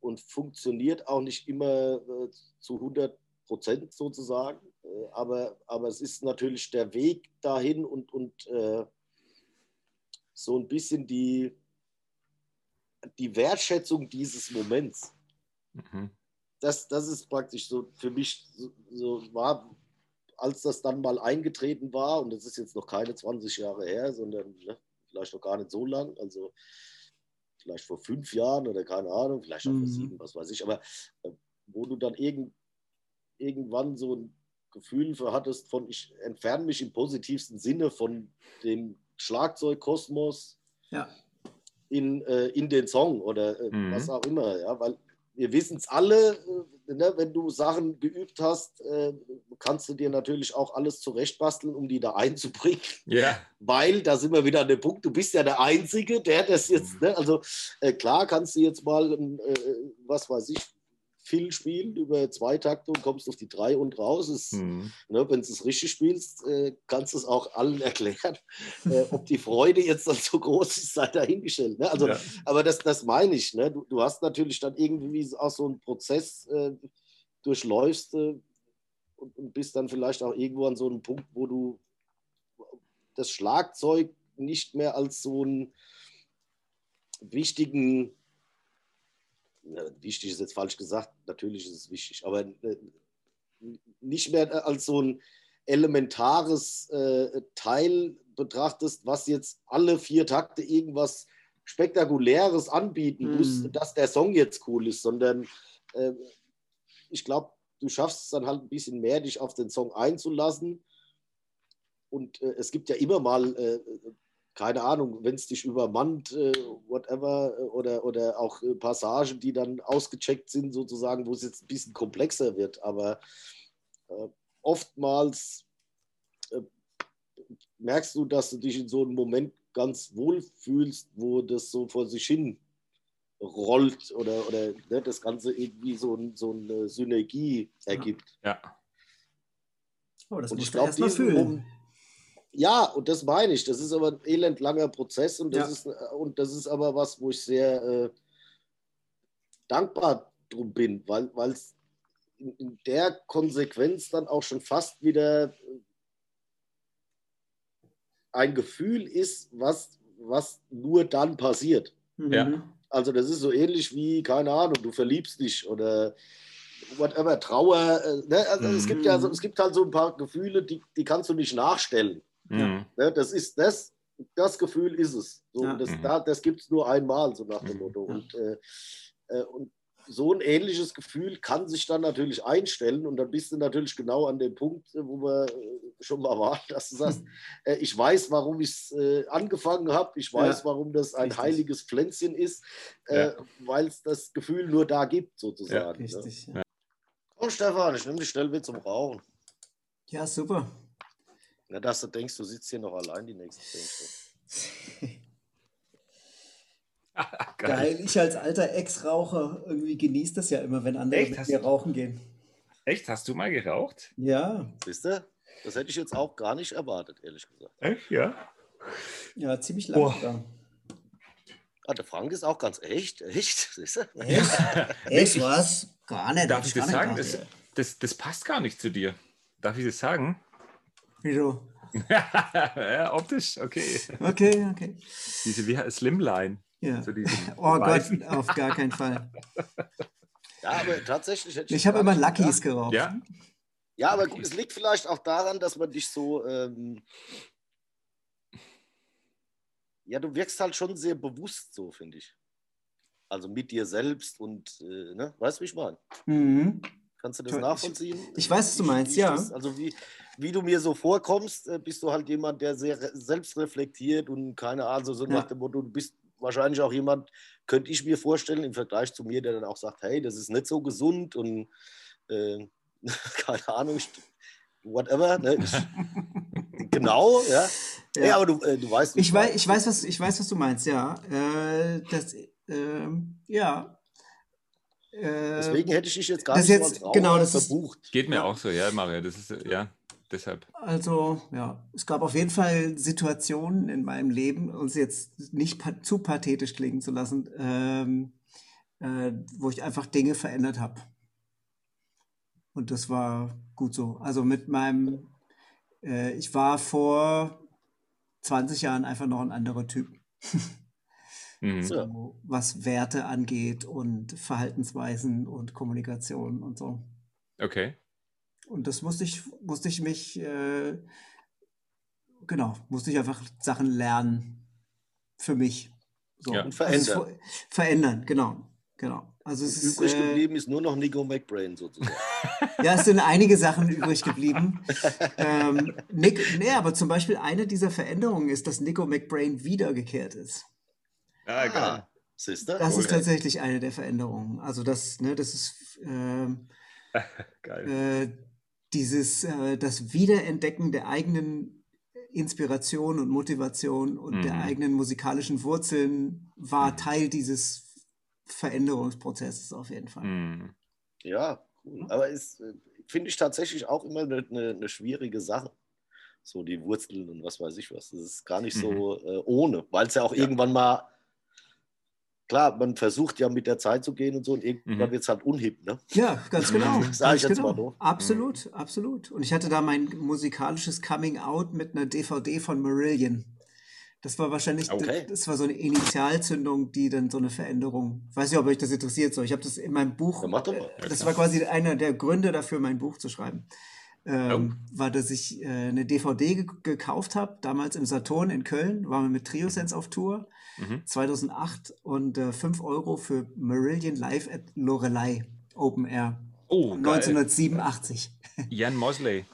und funktioniert auch nicht immer äh, zu 100 Prozent sozusagen. Äh, aber, aber es ist natürlich der Weg dahin und, und äh, so ein bisschen die, die Wertschätzung dieses Moments Mhm. das, das ist praktisch so für mich so, so war, als das dann mal eingetreten war, und das ist jetzt noch keine 20 Jahre her, sondern ne, vielleicht noch gar nicht so lang, also vielleicht vor fünf Jahren oder keine Ahnung, vielleicht auch vor Mhm. sieben, was weiß ich, aber äh, wo du dann irgend, irgendwann so ein Gefühl für hattest von, ich entferne mich im positivsten Sinne von dem Schlagzeugkosmos Ja. in, äh, in den Song oder äh, Mhm. was auch immer, ja, weil wir wissen es alle, äh, ne, wenn du Sachen geübt hast, äh, kannst du dir natürlich auch alles zurechtbasteln, um die da einzubringen, Ja. weil da sind wir wieder an dem Punkt, du bist ja der Einzige, der das jetzt, ne, also äh, klar kannst du jetzt mal, äh, was weiß ich, Fill spielen über zwei Takte und kommst auf die drei und raus. Ist, Mhm. ne, wenn du es richtig spielst, äh, kannst du es auch allen [LAUGHS] erklären. Äh, ob die Freude jetzt dann so groß ist, sei dahingestellt. Ne? Also, Ja. aber das, das meine ich. Ne? Du, du hast natürlich dann irgendwie auch so einen Prozess äh, durchläufst äh, und, und bist dann vielleicht auch irgendwo an so einem Punkt, wo du das Schlagzeug nicht mehr als so einen wichtigen, wichtig ist jetzt falsch gesagt, natürlich ist es wichtig, aber äh, nicht mehr als so ein elementares äh, Teil betrachtest, was jetzt alle vier Takte irgendwas Spektakuläres anbieten Mhm. muss, dass der Song jetzt cool ist, sondern äh, ich glaube, du schaffst es dann halt ein bisschen mehr, dich auf den Song einzulassen. Und äh, es gibt ja immer mal, keine Ahnung, wenn es dich übermannt, äh, whatever, äh, oder, oder auch äh, Passagen, die dann ausgecheckt sind, sozusagen, wo es jetzt ein bisschen komplexer wird. Aber äh, oftmals äh, merkst du, dass du dich in so einem Moment ganz wohl fühlst, wo das so vor sich hin rollt oder, oder ne, das Ganze irgendwie so, ein, so eine Synergie ergibt. Ja. Oh, das Und musst ich du glaube, diesen fühlen. Ja, und das meine ich. Das ist aber ein elend langer Prozess und das, Ja. ist, äh, und das ist aber was, wo ich sehr äh, dankbar drum bin, weil es in, in der Konsequenz dann auch schon fast wieder äh, ein Gefühl ist, was, was nur dann passiert. Mhm. Ja. Also das ist so ähnlich wie, keine Ahnung, du verliebst dich oder whatever, Trauer. Äh, ne? Also es Mhm. gibt ja so, es gibt halt so ein paar Gefühle, die, die kannst du nicht nachstellen. Mhm. Ne? Das ist das, das Gefühl ist es. So, Ja. das Mhm. da, das gibt es nur einmal, so nach dem Motto. Ja. Und, äh, äh, und so ein ähnliches Gefühl kann sich dann natürlich einstellen und dann bist du natürlich genau an dem Punkt, wo wir äh, schon mal waren, [LAUGHS] dass du sagst, äh, ich weiß, warum ich es äh, angefangen habe, ich weiß, Ja. warum das ein Richtig. heiliges Pflänzchen ist, äh, weil es das Gefühl nur da gibt, sozusagen. Ne? Richtig. Ja. Komm, Stefan, ich nehme dich schnell mit zum Rauchen. ja, super. Na, dass du denkst, du sitzt hier noch allein die nächsten zehn Stunden. [LAUGHS] Geil. Ich als alter Ex-Raucher irgendwie genieße das ja immer, wenn andere Echt? mit mir rauchen gehen. Echt? Hast du mal geraucht? Ja, Siehst du? Das hätte ich jetzt auch gar nicht erwartet, ehrlich gesagt. Echt? Ja. ja, ziemlich lang Boah. sogar. Ah, der Frank ist auch ganz echt. Echt? [LAUGHS] Siehst du? Echt? [LAUGHS] Echt was? Gar nicht. Darf ich das sagen? Das, das, das passt gar nicht zu dir. Darf ich das sagen? Wieso? [LAUGHS] ja, optisch, okay. Okay, okay. Diese wie Slimline. Ja. So [LAUGHS] Oh weißen. Gott, auf gar keinen Fall. Ja, aber tatsächlich hätte Ich habe gar immer Luckys geraucht. Ja, Ja, aber gut, es liegt vielleicht auch daran, dass man dich so. Ähm, ja, du wirkst halt schon sehr bewusst so, finde ich. Also mit dir selbst und, äh, ne? Weißt du, wie ich meine? Mhm. Kannst du das Ich- nachvollziehen? ich weiß, was du meinst, ich ja. das- also wie, wie du mir so vorkommst, äh, bist du halt jemand, der sehr re- selbstreflektiert und keine Ahnung, so, so Ja. nach dem Motto, du bist wahrscheinlich auch jemand, könnte ich mir vorstellen, im Vergleich zu mir, der dann auch sagt, hey, das ist nicht so gesund und äh, [LAUGHS] keine Ahnung, ich, whatever. Ne? Ich, [LAUGHS] genau, ja. ja. Ja. aber du, äh, du weißt, Ich weiß, ich, weiß, was, ich weiß, was du meinst, ja. Äh, das, ähm, ja. Äh, Deswegen hätte ich dich jetzt gar das nicht jetzt- genau, das ist- verbucht. geht mir Ja. auch so, ja, Mario. Das ist, ja, deshalb. Also, ja, es gab auf jeden Fall Situationen in meinem Leben, um es jetzt nicht pa zu pathetisch klingen zu lassen, ähm, äh, wo ich einfach Dinge verändert habe. Und das war gut so. Also mit meinem, äh, ich war vor 20 Jahren einfach noch ein anderer Typ. [LAUGHS] Mhm. So. So, was Werte angeht und Verhaltensweisen und Kommunikation und so. Okay. Und das musste ich, musste ich mich, äh, genau, musste ich einfach Sachen lernen für mich. So. Ja. Und Also verändern. verändern, genau, genau. Also es ist, übrig äh, geblieben ist nur noch Nico McBrain sozusagen. [LAUGHS] ja, es sind einige Sachen übrig geblieben. ähm, Nick, nee, aber zum Beispiel eine dieser Veränderungen ist, dass Nico McBrain wiedergekehrt ist. Ah, geil. Siehst du? Das ist Cool. tatsächlich eine der Veränderungen. Also das, ne, das ist ähm, [LAUGHS] Geil. äh, dieses, äh, das Wiederentdecken der eigenen Inspiration und Motivation und der Mhm. eigenen musikalischen Wurzeln war Mhm. Teil dieses Veränderungsprozesses auf jeden Fall. Mhm. Ja, cool. Aber ist, äh, finde ich tatsächlich auch immer eine, eine, eine, schwierige Sache. So die Wurzeln und was weiß ich was. Das ist gar nicht mhm. so äh, ohne, weil es ja auch ja. irgendwann mal klar, man versucht ja mit der Zeit zu gehen und so und irgendwann mhm. wird es halt unhip, ne? Ja, ganz genau. Sag ich jetzt genau. mal so. Absolut, mhm. absolut. Und ich hatte da mein musikalisches Coming Out mit einer DVD von Marillion. Das war wahrscheinlich, okay. das, das, war so eine Initialzündung, die dann so eine Veränderung. Ich weiß nicht, ob euch das interessiert. So, ich habe das in meinem Buch. Ja, äh, das war quasi einer der Gründe dafür, mein Buch zu schreiben. Ähm, oh. War, dass ich äh, eine DVD ge gekauft habe, damals im Saturn in Köln, waren wir mit Triosense auf Tour, mhm. 2008 und äh, 5 Euro für Marillion Live at Lorelei Open Air. Oh, 1987. [LAUGHS] Ian Mosley.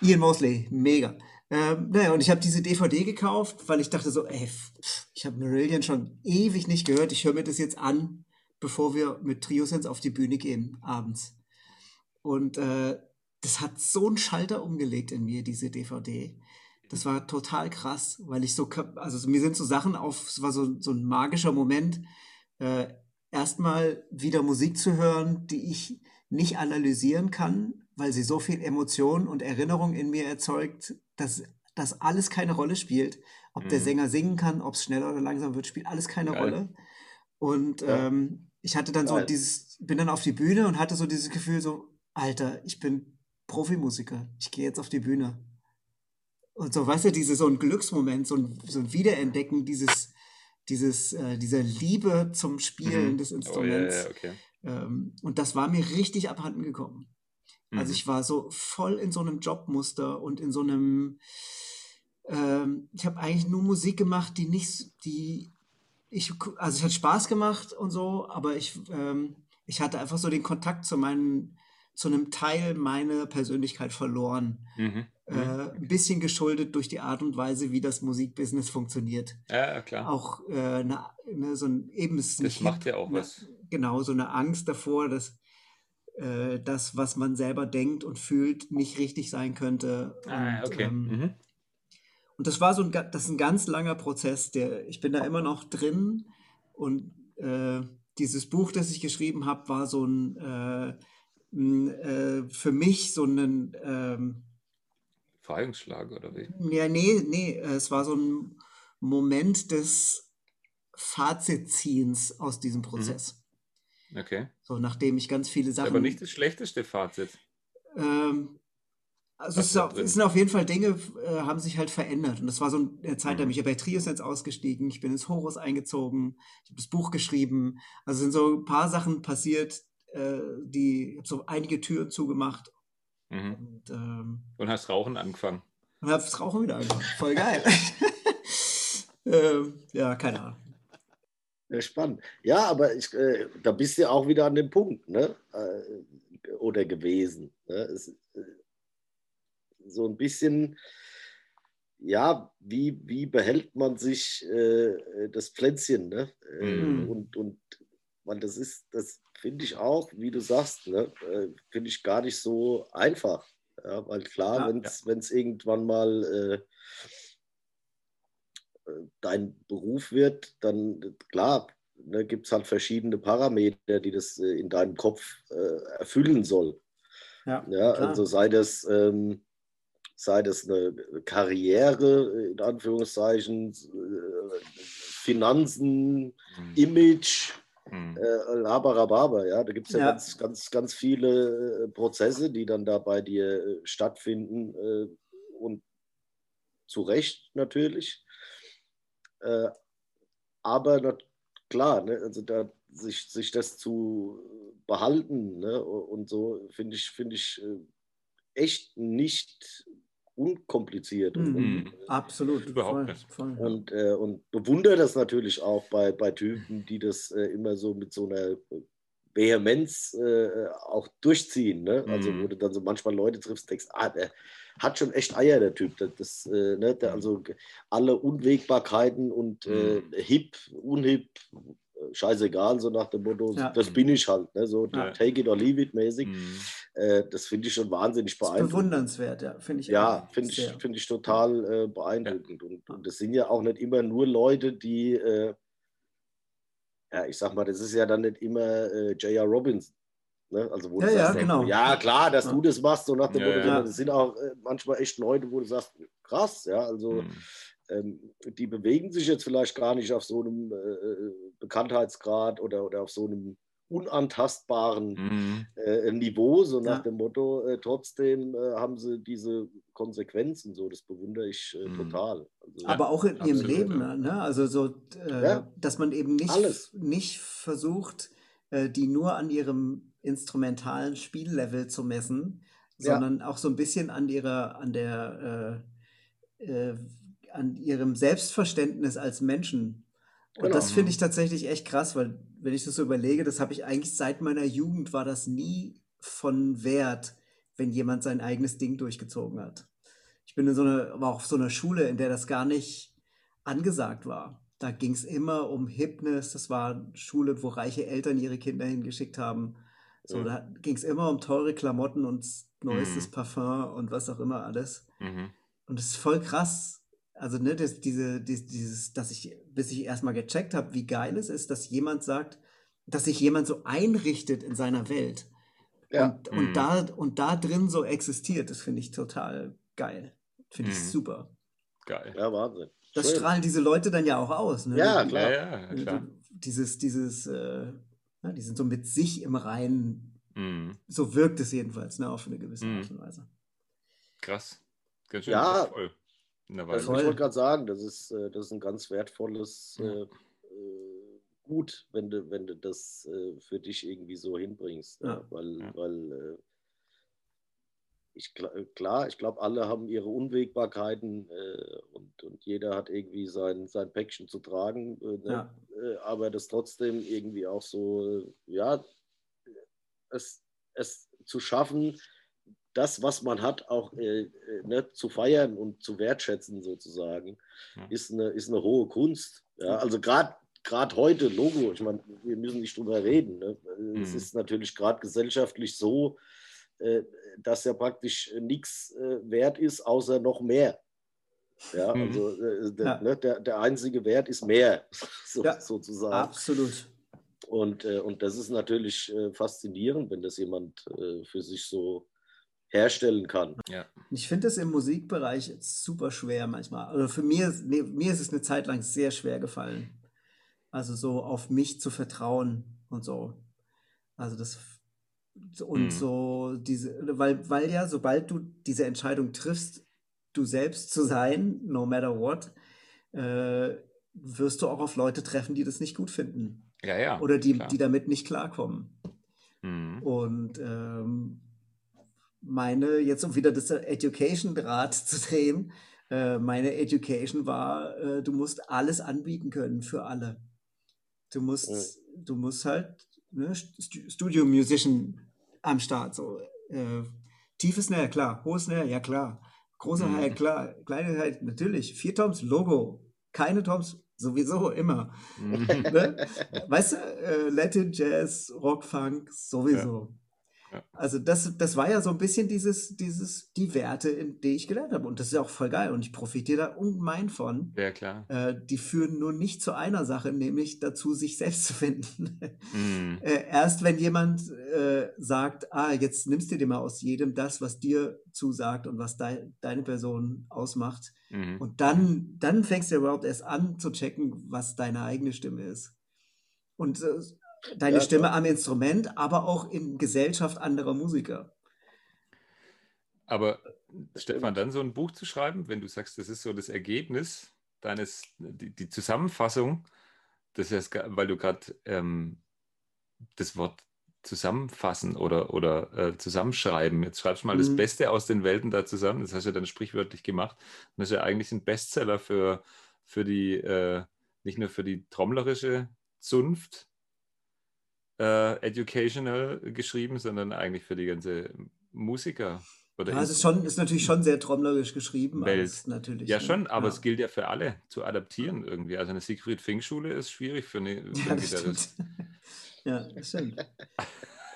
Ian Mosley, mega. Ähm, naja, und ich habe diese DVD gekauft, weil ich dachte so, ey, ich habe Marillion schon ewig nicht gehört. Ich höre mir das jetzt an, bevor wir mit Triosense auf die Bühne gehen, abends. Und äh, das hat so einen Schalter umgelegt in mir, diese DVD. Das war total krass, weil ich so, also mir sind so Sachen auf, es war so, so ein magischer Moment, äh, erstmal wieder Musik zu hören, die ich nicht analysieren kann, weil sie so viel Emotion und Erinnerung in mir erzeugt, dass das alles keine Rolle spielt. Ob mhm. der Sänger singen kann, ob es schneller oder langsam wird, spielt alles keine Geil. Rolle. Und ja. ähm, ich hatte dann Geil. so dieses, bin dann auf die Bühne und hatte so dieses Gefühl, so, Alter, ich bin Profimusiker, ich gehe jetzt auf die Bühne. Und so, weißt du, diese, so ein Glücksmoment, so ein, so ein Wiederentdecken dieses, dieses, äh, dieser Liebe zum Spielen mhm. des Instruments. Oh, ja, okay. ähm, und das war mir richtig abhanden gekommen. Also mhm. Also ich war so voll in so einem Jobmuster und in so einem, ähm, ich habe eigentlich nur Musik gemacht, die nicht, die ich, also es hat Spaß gemacht und so, aber ich, ähm, ich hatte einfach so den Kontakt zu meinen, zu einem Teil meiner Persönlichkeit verloren. Mhm. Äh, mhm. ein bisschen geschuldet durch die Art und Weise, wie das Musikbusiness funktioniert. Ja, klar. Auch äh, ne, ne, so ein eben Das macht ja auch ne, was. Genau, so eine Angst davor, dass äh, das, was man selber denkt und fühlt, nicht richtig sein könnte. Ah, okay. Ähm, mhm. Und das war so ein, das ist ein ganz langer Prozess, der, ich bin da immer noch drin und äh, dieses Buch, das ich geschrieben habe, war so ein, äh, ein äh, für mich so ein ähm, Befreiungsschlag oder wie? Ja, nee, nee, es war so ein Moment des Fazitziehens aus diesem mhm. Prozess. Okay. So, nachdem ich ganz viele Sachen. Aber nicht das schlechteste Fazit. Ähm, also es, ist, es, sind auf jeden Fall Dinge, äh, haben sich halt verändert. Und das war so eine Zeit, mhm. da bin ich bei Trios jetzt ausgestiegen, ich bin ins Horus eingezogen, ich habe das Buch geschrieben. Also sind so ein paar Sachen passiert, äh, die, ich habe so einige Türen zugemacht. Mhm. Und, ähm, und, hast Rauchen angefangen. Und habe das Rauchen wieder angefangen. Voll geil. [LAUGHS] ähm, ja, keine Ahnung. Ja, spannend. Ja, aber ich, äh, da bist du auch wieder an dem Punkt, ne? Äh, oder gewesen. Ne? Es, äh, so ein bisschen, ja, wie, wie behält man sich äh, das Pflänzchen, ne? Äh, mhm. Und, und man, das ist, das finde ich auch, wie du sagst, ne? Äh, finde ich gar nicht so einfach. Ja, weil klar, ja, wenn es ja. irgendwann mal dein Beruf wird, dann klar, ne, gibt es halt verschiedene Parameter, die das äh, in deinem Kopf äh, erfüllen soll. Ja, ja also sei das, ähm, sei das eine Karriere, in Anführungszeichen, äh, Finanzen, mhm. Image, mhm. äh, Labarababa, ja, da gibt es ja, ja, ganz, ganz, ganz viele äh, Prozesse, die dann da bei dir äh, stattfinden und zu Recht natürlich. Äh, aber na, klar, ne, also da sich, sich das zu behalten ne, und so finde ich, find ich äh, echt nicht unkompliziert. Mhm, und, absolut. Überhaupt nicht. Und, äh, und bewundere das natürlich auch bei, bei Typen, die das äh, immer so mit so einer Vehemenz äh, auch durchziehen. Ne? Also, mhm. wo du dann so manchmal Leute triffst denkst, ah, der hat schon echt Eier, der Typ. Das, das äh, ne? der, also alle Unwägbarkeiten und äh, mhm. hip, unhip, äh, scheißegal, so nach dem Motto, ja. das bin ich halt. Ne? So ja. take it or leave it mäßig. Mhm. Äh, das finde ich schon wahnsinnig beeindruckend. bewundernswert, ja, finde ich. Ja, finde ich, find ich total äh, beeindruckend. Ja. Und, und das sind ja auch nicht immer nur Leute, die äh, ja, ich sag mal, das ist ja dann nicht immer äh, J.R. Robinson. Ne? Also wo Ja, du ja, sagst, genau. ja klar, dass Ja. du das machst, so nach dem Ja, Motto, es sind auch äh, manchmal echt Leute, wo du sagst, krass, ja, also Mhm. ähm, die bewegen sich jetzt vielleicht gar nicht auf so einem äh, Bekanntheitsgrad oder, oder auf so einem unantastbaren Mhm. äh, Niveau, so nach Ja. dem Motto, äh, trotzdem äh, haben sie diese Konsequenzen, so das bewundere ich äh, Mhm. total. Also, Aber auch in ihrem Leben, ja. ne? Also so, äh, Ja. dass man eben nicht, Alles. nicht versucht, äh, die nur an ihrem instrumentalen Spiellevel zu messen, Ja. sondern auch so ein bisschen an ihrer, an der, äh, äh, an ihrem Selbstverständnis als Menschen. Und Genau. das finde ich tatsächlich echt krass, weil wenn ich das so überlege, das habe ich eigentlich seit meiner Jugend war das nie von Wert, wenn jemand sein eigenes Ding durchgezogen hat. Ich bin in so einer, war auf so einer Schule, in der das gar nicht angesagt war. Da ging es immer um Hipness. Das war eine Schule, wo reiche Eltern ihre Kinder hingeschickt haben. So, Mhm. da ging es immer um teure Klamotten und neuestes Mhm. Parfum und was auch immer alles. Mhm. Und das ist voll krass. Also, ne, das, diese, dies- dieses, dass ich, bis ich erstmal gecheckt habe, wie geil es ist, dass jemand sagt, dass sich jemand so einrichtet in seiner Welt. Ja. Und, und, Mhm. da, und da drin so existiert, das finde ich total geil. Finde ich Mhm. super. Geil. ja, Wahnsinn. Das Schön. strahlen diese Leute dann ja auch aus. Ne? Ja, klar. Ja, klar. Dieses, dieses, äh, ja, die sind so mit sich im Reinen. Mhm. So wirkt es jedenfalls, ne, auf eine gewisse Mhm. Art und Weise. Krass. Ganz schön Ja. voll. Also Weise. ich wollte gerade sagen, das ist, äh, das ist ein ganz wertvolles Ja. äh, äh, Gut, wenn du, wenn du das äh, für dich irgendwie so hinbringst. Ja. Ja. Weil, Ja. weil äh, ich äh, klar, ich glaube, alle haben ihre Unwägbarkeiten äh, und, und jeder hat irgendwie sein, sein Päckchen zu tragen. Äh, ne? Ja. äh, aber das trotzdem irgendwie auch so, äh, ja, es, es zu schaffen, das, was man hat, auch äh, äh, ne, zu feiern und zu wertschätzen sozusagen, Ja. ist, eine, ist eine hohe Kunst. Ja? Also gerade gerade heute, Logo, ich meine, wir müssen nicht drüber reden. Ne? Es Mhm. ist natürlich gerade gesellschaftlich so, äh, dass ja praktisch nichts äh, wert ist, außer noch mehr. Ja, Mhm. also äh, der, Ja. Ne, der, der einzige Wert ist mehr, [LAUGHS] so, Ja. sozusagen. Absolut. Und, äh, und das ist natürlich äh, faszinierend, wenn das jemand für sich so herstellen kann. Ja. Ich finde es im Musikbereich super schwer manchmal. Also für mir, ist- nee, mir ist es eine Zeit lang sehr schwer gefallen. Also so auf mich zu vertrauen und so. Also das und Mhm. so diese, weil, weil ja, sobald du diese Entscheidung triffst, du selbst zu sein, no matter what, äh, wirst du auch auf Leute treffen, die das nicht gut finden. Ja, ja. Oder die, klar. die damit nicht klarkommen. Mhm. Und ähm, meine, jetzt um wieder das Education-Rad zu drehen, äh, meine Education war, äh, du musst alles anbieten können für alle. Du musst, du musst halt ne, Stu- Studio-Musician am Start. So, äh, tiefes Snare, klar. Hohes Snare, ja klar. Große Mhm. Hi, klar. Kleine Hi, natürlich. Vier Toms, Logo. Keine Toms, sowieso immer. Mhm. [LAUGHS] Ne? Weißt du, äh, Latin, Jazz, Rock, Funk, sowieso. Ja. Also das, das war ja so ein bisschen dieses, dieses, die Werte, in die ich gelernt habe. Und das ist ja auch voll geil. Und ich profitiere da ungemein von. Ja, klar. Äh, die führen nur nicht zu einer Sache, nämlich dazu, sich selbst zu finden. Mhm. [LAUGHS] äh, erst wenn jemand äh, sagt, ah, jetzt nimmst du dir mal aus jedem das, was dir zusagt und was dei deine Person ausmacht. Mhm. Und dann, dann fängst du überhaupt erst an zu checken, was deine eigene Stimme ist. Und äh, deine Ja, Stimme am Instrument, aber auch in Gesellschaft anderer Musiker. Aber Stefan, dann so ein Buch zu schreiben, wenn du sagst, das ist so das Ergebnis deines, die, die Zusammenfassung, das ist, ja- weil du gerade ähm, das Wort zusammenfassen oder, oder äh, zusammenschreiben, jetzt schreibst du mal das Mhm. Beste aus den Welten da zusammen, das hast du ja dann sprichwörtlich gemacht. Und das ist ja eigentlich ein Bestseller für, für die, äh, nicht nur für die trommlerische Zunft, äh, educational geschrieben, sondern eigentlich für die ganze Musiker. Oder Ja, es ist, schon, ist natürlich schon sehr trommlerisch geschrieben. Welt. natürlich, Ja, ne? schon, aber ja. es gilt ja für alle zu adaptieren irgendwie. Also eine Siegfried-Fink-Schule ist schwierig für, eine, für Ja, das Gitarrist. stimmt. Ja, das stimmt. [LAUGHS]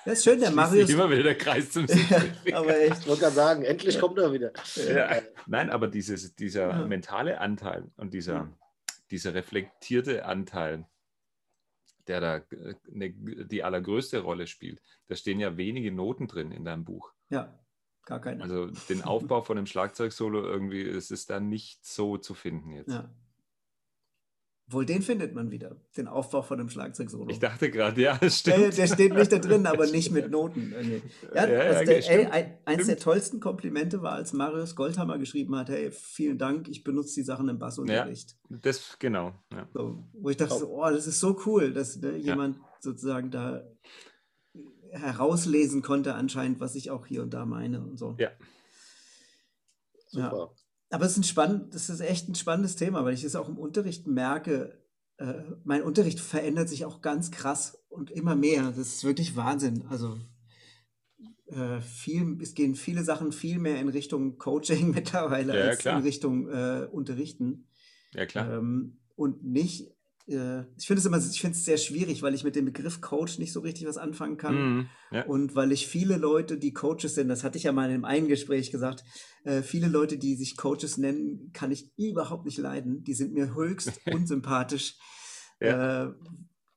Ja, ist schön, der Schließt Marius. immer wieder der Kreis zum [LAUGHS] Siegfried. aber echt. Ich wollte gerade sagen, endlich kommt er wieder. ja. Nein, aber dieses, dieser Ja. mentale Anteil und dieser, Ja. dieser reflektierte Anteil, der da äh, ne, die allergrößte Rolle spielt. Da stehen ja wenige Noten drin in deinem Buch. Ja, gar keine. Also den Aufbau von dem [LAUGHS] Schlagzeugsolo irgendwie, es ist da nicht so zu finden jetzt. Ja. Wohl den findet man wieder, den Aufbau von einem Schlagzeugsolo. Ich dachte gerade, ja, das Der, stimmt. der steht nicht da drin, aber [LAUGHS] nicht mit Noten. irgendwie. Ja, Ja, ja, also okay, der, ey, ein, eins der tollsten Komplimente war, als Marius Goldhammer geschrieben hat, hey, vielen Dank, ich benutze die Sachen im Bassunterricht. Das, genau. Ja. So, wo ich dachte, so, oh, das ist so cool, dass ne, jemand sozusagen da herauslesen konnte anscheinend, was ich auch hier und da meine und so. Ja. Super. Aber es ist ein spannend, das ist echt ein spannendes Thema, weil ich es auch im Unterricht merke. Äh, mein Unterricht verändert sich auch ganz krass und immer mehr. Das ist wirklich Wahnsinn. Also äh, viel, es gehen viele Sachen viel mehr in Richtung Coaching [LAUGHS] mittlerweile Ja, als klar. in Richtung äh, Unterrichten. ja, klar. Ähm, und nicht, äh, ich finde es immer, ich finde es sehr schwierig, weil ich mit dem Begriff Coach nicht so richtig was anfangen kann. Mhm. Ja. Und weil ich viele Leute, die Coaches sind, das hatte ich ja mal in einem einen Gespräch gesagt, äh, viele Leute, die sich Coaches nennen, kann ich überhaupt nicht leiden. Die sind mir höchst [LAUGHS] unsympathisch. Ja. Äh,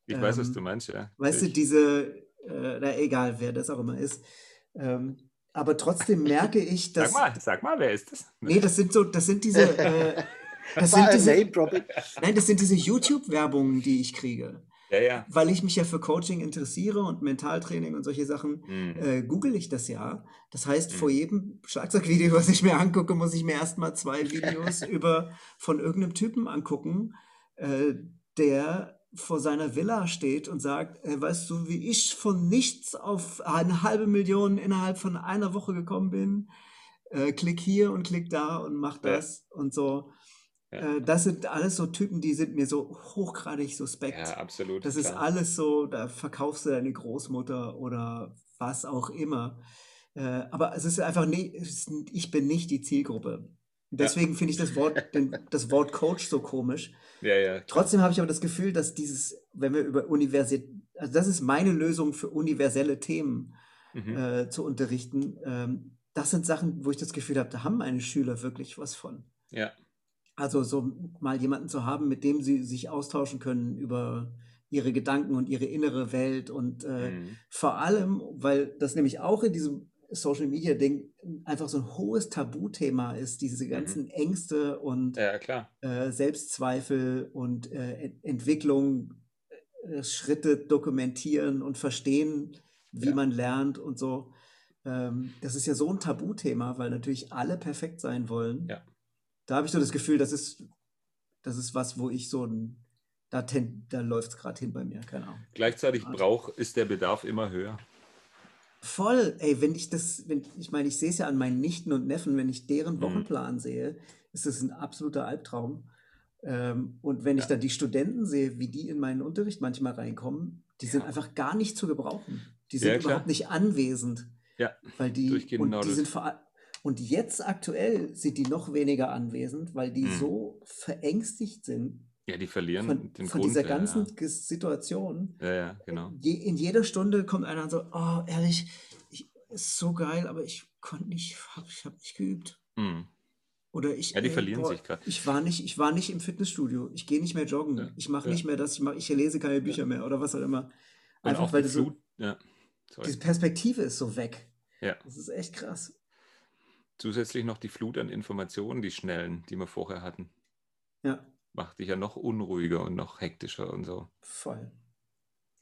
Ich weiß, was ähm, du meinst, ja. weißt du, Ich- diese, äh, na egal, wer das auch immer ist. Ähm, aber trotzdem merke ich, [LAUGHS] dass. Sag mal, sag mal, wer ist das? Nee, das sind so, das sind diese. [LAUGHS] Äh, das sind diese nein, das sind diese YouTube-Werbungen, die ich kriege. Ja, ja. Weil ich mich ja für Coaching interessiere und Mentaltraining und solche Sachen, Mhm. äh, google ich das ja. Das heißt, Mhm. vor jedem Schlagzeugvideo, [LAUGHS] was ich mir angucke, muss ich mir erstmal zwei Videos [LAUGHS] über von irgendeinem Typen angucken, äh, der vor seiner Villa steht und sagt, äh, weißt du, wie ich von nichts auf eine halbe Million innerhalb von einer Woche gekommen bin? Äh, klick hier und klick da und mach Ja. das und so. Ja. Äh, das sind alles so Typen, die sind mir so hochgradig suspekt. Ja, absolut. Das ist klar. alles so, da verkaufst du deine Großmutter oder was auch immer. Äh, aber es ist einfach nicht, es ist, ich bin nicht die Zielgruppe. Deswegen finde ich das Wort, [LAUGHS] den, das Wort Coach so komisch. Ja, ja. Trotzdem habe ich aber das Gefühl, dass dieses, wenn wir über Universität, also das ist meine Lösung für universelle Themen Mhm. äh, zu unterrichten. Ähm, das sind Sachen, wo ich das Gefühl habe, da haben meine Schüler wirklich was von. Ja, Also so mal jemanden zu haben, mit dem sie sich austauschen können über ihre Gedanken und ihre innere Welt und äh, Mhm. vor allem, weil das nämlich auch in diesem Social Media Ding einfach so ein hohes Tabuthema ist, diese ganzen Ängste und ja, klar. äh, Selbstzweifel und äh, Ent- Entwicklung, äh, Schritte dokumentieren und verstehen, wie Ja. man lernt und so. Ähm, das ist ja so ein Tabuthema, weil natürlich alle perfekt sein wollen. Ja. Da habe ich so das Gefühl, das ist, das ist was, wo ich so ein, da, ten- da läuft es gerade hin bei mir, keine Ahnung. Gleichzeitig Also- brauch, ist der Bedarf immer höher. Voll, ey, wenn ich das, wenn, ich meine, ich sehe es ja an meinen Nichten und Neffen, wenn ich deren Mhm. Wochenplan sehe, ist das ein absoluter Albtraum. Ähm, und wenn ich Ja. dann die Studenten sehe, wie die in meinen Unterricht manchmal reinkommen, die sind Ja. einfach gar nicht zu gebrauchen. Die sind Ja, überhaupt nicht anwesend. Ja, Weil die, und die nordelt. sind vor all- und jetzt aktuell sind die noch weniger anwesend, weil die Mhm. so verängstigt sind Ja, die verlieren von, den von Grund. dieser ja, ganzen Ges- Situation. Ja, ja, genau. Je, in jeder Stunde kommt einer und so, oh, ehrlich, ich, ist so geil, aber ich konnte nicht, hab, ich habe nicht geübt. Mhm. Oder ich, Ja, die ey, verlieren boah, sich gerade. ich war nicht, ich war nicht im Fitnessstudio. Ich gehe nicht mehr joggen. Ja, Ich mache ja. nicht mehr das. Ich, mach, ich lese keine Bücher mehr oder was auch immer. Einfach auch weil die das so. Ja, sorry. diese Perspektive ist so weg. Ja. Das ist echt krass. Zusätzlich noch die Flut an Informationen, die schnellen, die wir vorher hatten. Ja, Macht dich ja noch unruhiger und noch hektischer und so. voll.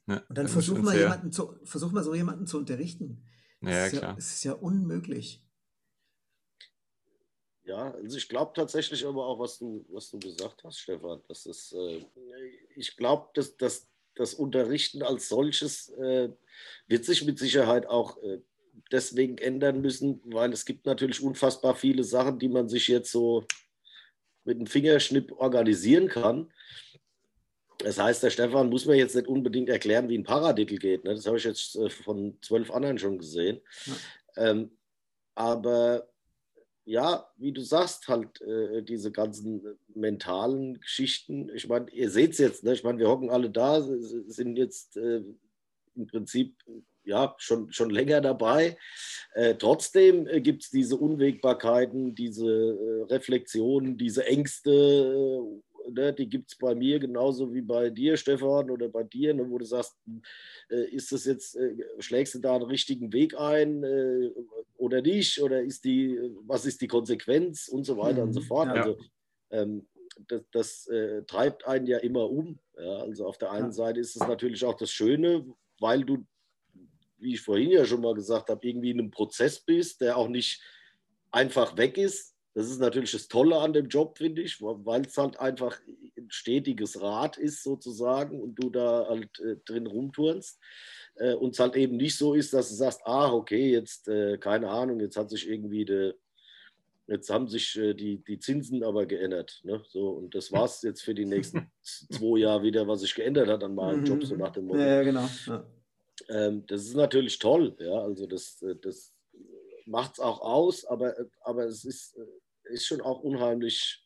Ne? Und dann versuch mal jemanden zu, versuch mal so jemanden zu unterrichten. Das Ja, ist ja, klar. es ist ja unmöglich. Ja, also ich glaube tatsächlich aber auch, was du, was du gesagt hast, Stefan. Das ist, äh, ich glaube, dass, dass das Unterrichten als solches äh, wird sich mit Sicherheit auch äh, deswegen ändern müssen, weil es gibt natürlich unfassbar viele Sachen, die man sich jetzt so mit einem Fingerschnipp organisieren kann. Das heißt, der Stefan muss mir jetzt nicht unbedingt erklären, wie ein Paradiddle geht. Ne? Das habe ich jetzt äh, von zwölf anderen schon gesehen. Ähm, aber ja, wie du sagst, halt äh, diese ganzen mentalen Geschichten. Ich meine, ihr seht es jetzt, ne? ich meine, wir hocken alle da, sind jetzt äh, im Prinzip ja schon, schon länger dabei. Äh, trotzdem äh, gibt es diese Unwägbarkeiten, diese äh, Reflexionen, diese Ängste, äh, ne, die gibt es bei mir genauso wie bei dir, Stefan, oder bei dir, ne, wo du sagst, äh, ist das jetzt, äh, schlägst du da einen richtigen Weg ein oder nicht? Oder ist die, was ist die Konsequenz und so weiter mhm. und so mhm. fort. Ja. Also ähm, das, das treibt einen ja immer um. Ja? Also auf der einen ja. Seite ist es natürlich auch das Schöne, weil du, wie ich vorhin ja schon mal gesagt habe, irgendwie in einem Prozess bist, der auch nicht einfach weg ist, das ist natürlich das Tolle an dem Job, finde ich, weil es halt einfach ein stetiges Rad ist sozusagen und du da halt äh, drin rumturnst. Äh, und es halt eben nicht so ist, dass du sagst, ah, okay, jetzt, äh, keine Ahnung, jetzt hat sich irgendwie de, jetzt haben sich äh, die, die Zinsen aber geändert. Ne? So, und das war es jetzt für die nächsten [LAUGHS] zwei Jahre wieder, was sich geändert hat an meinem Job, so nach dem Motto. Ja, genau. Ja. Ähm, das ist natürlich toll, ja, also das, äh, das macht es auch aus, aber, aber es ist äh, ist schon auch unheimlich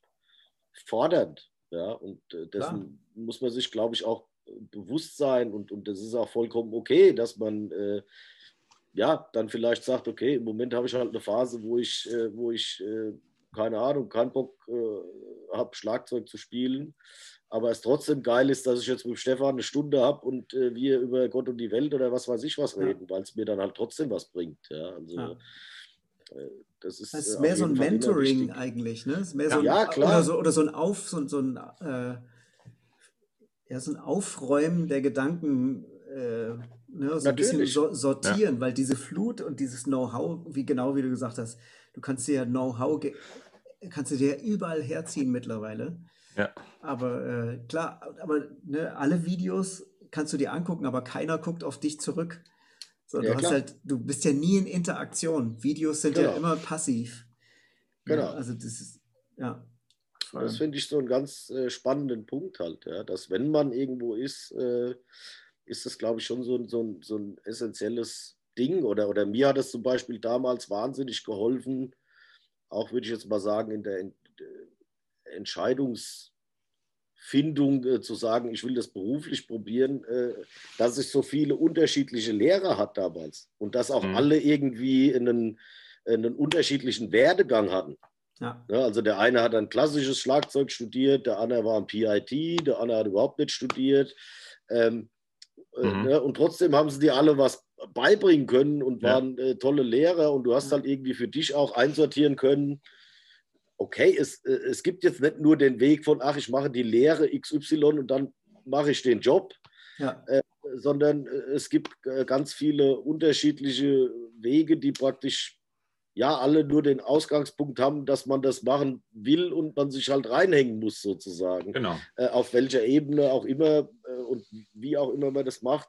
fordernd. Ja, und äh, dessen Klar. muss man sich, glaube ich, auch bewusst sein und, und das ist auch vollkommen okay, dass man äh, ja dann vielleicht sagt, okay, im Moment habe ich halt eine Phase, wo ich, äh, wo ich äh, keine Ahnung, keinen Bock äh, habe, Schlagzeug zu spielen, aber es trotzdem geil ist, dass ich jetzt mit Stefan eine Stunde habe und äh, wir über Gott und die Welt oder was weiß ich was reden, ja. weil es mir dann halt trotzdem was bringt. Ja, also ja. Das ist, das ist äh, mehr so ein Mentoring eigentlich, ne? ist mehr ja, so ein, ja, klar. Oder so, oder so ein Auf, so, so ein, äh, ja, so ein Aufräumen der Gedanken, äh, ne? so ein bisschen so, sortieren, weil diese Flut und dieses Know-how, wie genau wie du gesagt hast, du kannst dir ja Know-how, kannst du dir überall herziehen mittlerweile. Ja. Aber äh, klar, aber ne, alle Videos kannst du dir angucken, aber keiner guckt auf dich zurück. So, ja, du, hast halt, du bist ja nie in Interaktion. Videos sind genau. ja immer passiv. Genau. Ja, also das ist, ja. Das finde ich so einen ganz äh, spannenden Punkt halt, ja, dass wenn man irgendwo ist, äh, ist das, glaube ich, schon so, so, so ein essentielles Ding. Oder, oder mir hat es zum Beispiel damals wahnsinnig geholfen, auch würde ich jetzt mal sagen, in der Entscheidungs- Findung äh, zu sagen, ich will das beruflich probieren, äh, dass es so viele unterschiedliche Lehrer hat damals und dass auch mhm. alle irgendwie einen, einen unterschiedlichen Werdegang hatten. Ja. Ja, also der eine hat ein klassisches Schlagzeug studiert, der andere war ein PIT, der andere hat überhaupt nicht studiert. Ähm, äh, mhm. ne, und trotzdem haben sie dir alle was beibringen können und waren ja. äh, tolle Lehrer und du hast halt irgendwie für dich auch einsortieren können, okay, es, äh, es gibt jetzt nicht nur den Weg von, ach, ich mache die Lehre XY und dann mache ich den Job, ja. äh, sondern äh, es gibt äh, ganz viele unterschiedliche Wege, die praktisch ja alle nur den Ausgangspunkt haben, dass man das machen will und man sich halt reinhängen muss sozusagen. Genau. Äh, auf welcher Ebene auch immer äh, und wie auch immer man das macht,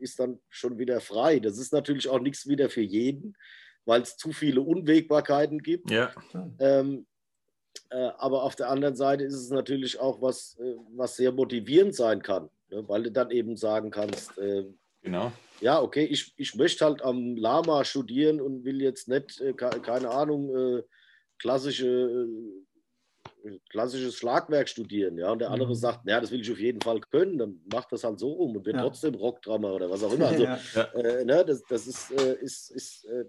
ist dann schon wieder frei. Das ist natürlich auch nichts wieder für jeden, weil es zu viele Unwägbarkeiten gibt. Ja. Ähm, äh, aber auf der anderen Seite ist es natürlich auch was, äh, was sehr motivierend sein kann, ne? weil du dann eben sagen kannst, äh, genau. ja, okay, ich, ich möchte halt am Lama studieren und will jetzt nicht, keine Ahnung, klassische klassisches Schlagwerk studieren, ja, und der andere mhm. sagt, ja, das will ich auf jeden Fall können, dann macht das halt so rum und wird ja. trotzdem Rockdrummer oder was auch immer. [LAUGHS] Also, ja. äh, ne, das, das ist, äh, ist, ist äh,